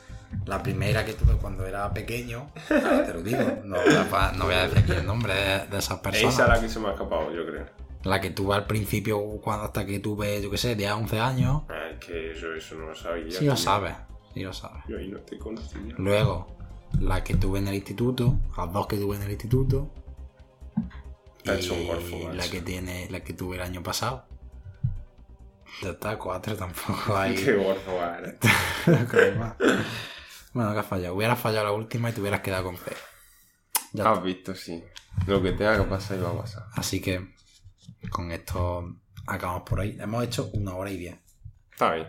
Speaker 1: La primera que tuve cuando era pequeño, te lo digo, no, voy a- no voy a decir aquí el nombre de, de esas personas.
Speaker 2: Esa es la que se me ha escapado, yo creo.
Speaker 1: La que tuve al principio, cuando hasta que tuve, yo qué sé, 10, 11 años.
Speaker 2: Ah, Es que yo eso no lo sabía.
Speaker 1: Sí lo sabes, sí lo sabes.
Speaker 2: Yo ahí no te conocía.
Speaker 1: Luego, la que tuve en el instituto, las dos que tuve en el instituto. Y la que tiene, la que tuve el año pasado. Ya está, cuatro tampoco <laughs> hay.
Speaker 2: Qué
Speaker 1: más. <laughs> bueno, que has fallado. Hubieras fallado la última y te hubieras quedado con C. Ya
Speaker 2: Has visto, sí. Lo que tenga que pasar iba a pasar.
Speaker 1: Así que con esto acabamos por ahí. Hemos hecho una hora y diez.
Speaker 2: Está bien.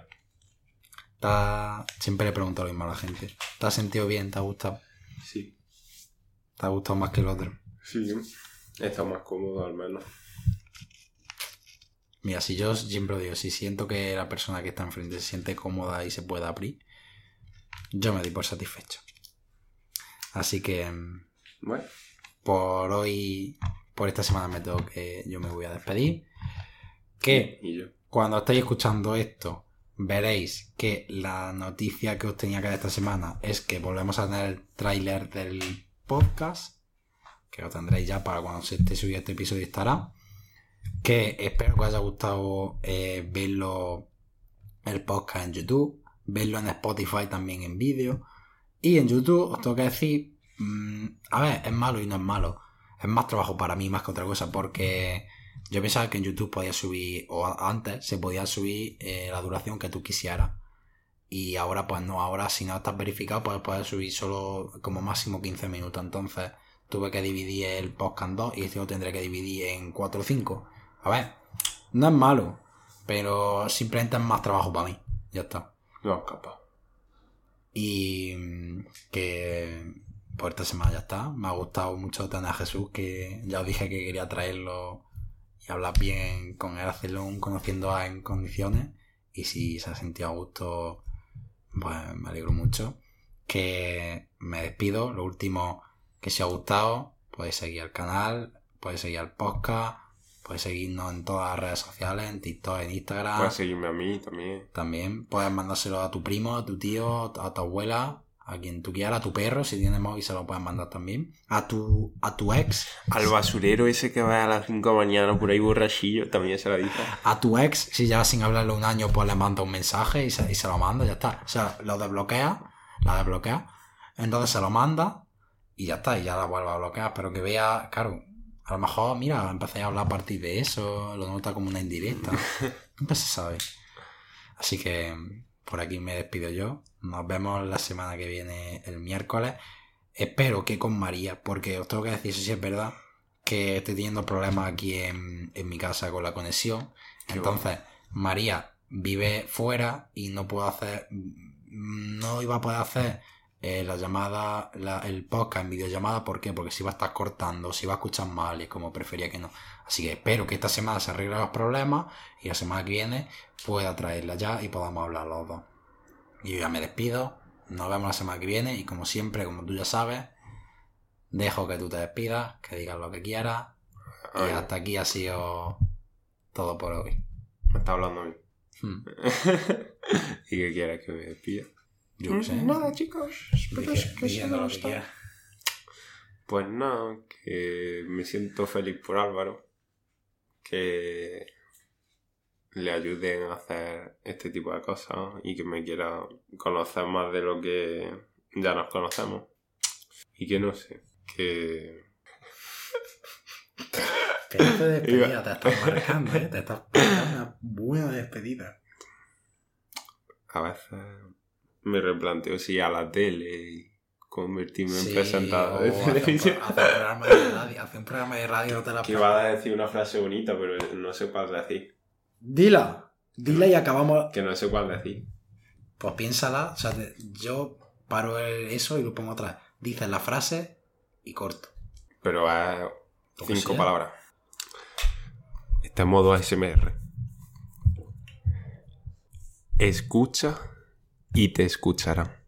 Speaker 1: Está- Siempre le pregunto lo mismo a la gente. ¿Te has sentido bien? ¿Te ha gustado?
Speaker 2: Sí.
Speaker 1: ¿Te ha gustado más que el otro?
Speaker 2: Sí. Está más cómodo al menos.
Speaker 1: Mira, si yo siempre lo digo, si siento que la persona que está enfrente se siente cómoda y se puede abrir, yo me doy por satisfecho. Así que mm,
Speaker 2: Bueno.
Speaker 1: por hoy, por esta semana me tengo que, yo me voy a despedir. Que
Speaker 2: Y yo.
Speaker 1: cuando estéis escuchando esto, veréis que la noticia que os tenía que dar esta semana es que volvemos a tener el tráiler del podcast, que lo tendréis ya para cuando se esté subido este episodio estará. Que espero que os haya gustado eh, verlo el podcast en YouTube, verlo en Spotify también en vídeo. Y en YouTube os tengo que decir, mm, a ver, es malo y no es malo. Es más trabajo para mí más que otra cosa porque yo pensaba que en YouTube podía subir, o antes se podía subir eh, la duración que tú quisieras. Y ahora pues no, ahora si no estás verificado pues puedes subir solo como máximo 15 minutos. Entonces tuve que dividir el podcast en dos y este lo tendré que dividir en 4 o 5. A ver, no es malo, pero simplemente es más trabajo para mí. Ya está.
Speaker 2: Dos capas.
Speaker 1: Y mm, que por esta semana ya está. Me ha gustado mucho tener a Jesús, que ya os dije que quería traerlo y hablar bien con él, hacerlo un conociendo a en condiciones. Y si se ha sentido a gusto, pues me alegro mucho. Que me despido. Lo último, que si os ha gustado, podéis seguir el canal, podéis seguir el podcast, podéis seguirnos en todas las redes sociales, en TikTok, en Instagram.
Speaker 2: Puedes seguirme a mí también.
Speaker 1: También puedes mandárselo a tu primo, a tu tío, a tu abuela, a quien tú quieras, a tu perro, si tienes móvil se lo puedes mandar también. A tu, a tu ex,
Speaker 2: Al basurero ese que va a las 5 de la mañana por ahí borrachillo, también se lo dice.
Speaker 1: a tu ex, si llevas sin hablarle un año, pues le manda un mensaje y se, y se lo manda, ya está. O sea, lo desbloquea, la desbloquea, entonces se lo manda y ya está, y ya la vuelve a bloquear. Pero que vea, claro, a lo mejor, mira, empecé a hablar a partir de eso, lo nota como una indirecta. <laughs> Nunca se sabe. Así que por aquí me despido yo. Nos vemos la semana que viene el miércoles. Espero que con María, porque os tengo que decir, sí es verdad, que estoy teniendo problemas aquí en, en mi casa con la conexión. Entonces, María vive fuera y no puedo hacer, no iba a poder hacer eh, la llamada, la- el podcast en videollamada. ¿Por qué? Porque si va a estar cortando, si va a escuchar mal y como prefería que no. Así que espero que esta semana se arreglen los problemas y la semana que viene pueda traerla ya y podamos hablar los dos. Y yo ya me despido. Nos vemos la semana que viene y como siempre, como tú ya sabes, dejo que tú te despidas, que digas lo que quieras. Y hasta aquí ha sido todo por hoy.
Speaker 2: me está hablando a mí.
Speaker 1: Hmm, <laughs>
Speaker 2: ¿Y qué quieres que me despida?
Speaker 1: Yo qué sé.
Speaker 2: Nada, chicos. Espero que
Speaker 1: lo
Speaker 2: gustado.
Speaker 1: quieras.
Speaker 2: Pues nada, que me siento feliz por Álvaro. Que le ayuden a hacer este tipo de cosas y que me quiera conocer más de lo que ya nos conocemos. Y que no sé, que... <laughs>
Speaker 1: Pedazo de <laughs> despedida, te estás marcando, ¿eh? Te estás marcando una buena despedida.
Speaker 2: a veces me replanteo si a la tele y convertirme
Speaker 1: Sí,
Speaker 2: en presentador de
Speaker 1: un
Speaker 2: televisión.
Speaker 1: hacer un programa de radio. Hacer un programa de radio no te la <laughs>
Speaker 2: Que iba a decir una frase bonita, pero no sé cuál decir.
Speaker 1: Dila. Dila y acabamos.
Speaker 2: Que no sé cuál decir.
Speaker 1: Pues piénsala. O sea, yo paro eso y lo pongo atrás. Dices la frase y corto.
Speaker 2: Pero es
Speaker 1: Lo que
Speaker 2: cinco
Speaker 1: sea.
Speaker 2: palabras. Está en modo ASMR. Escucha y te escucharán.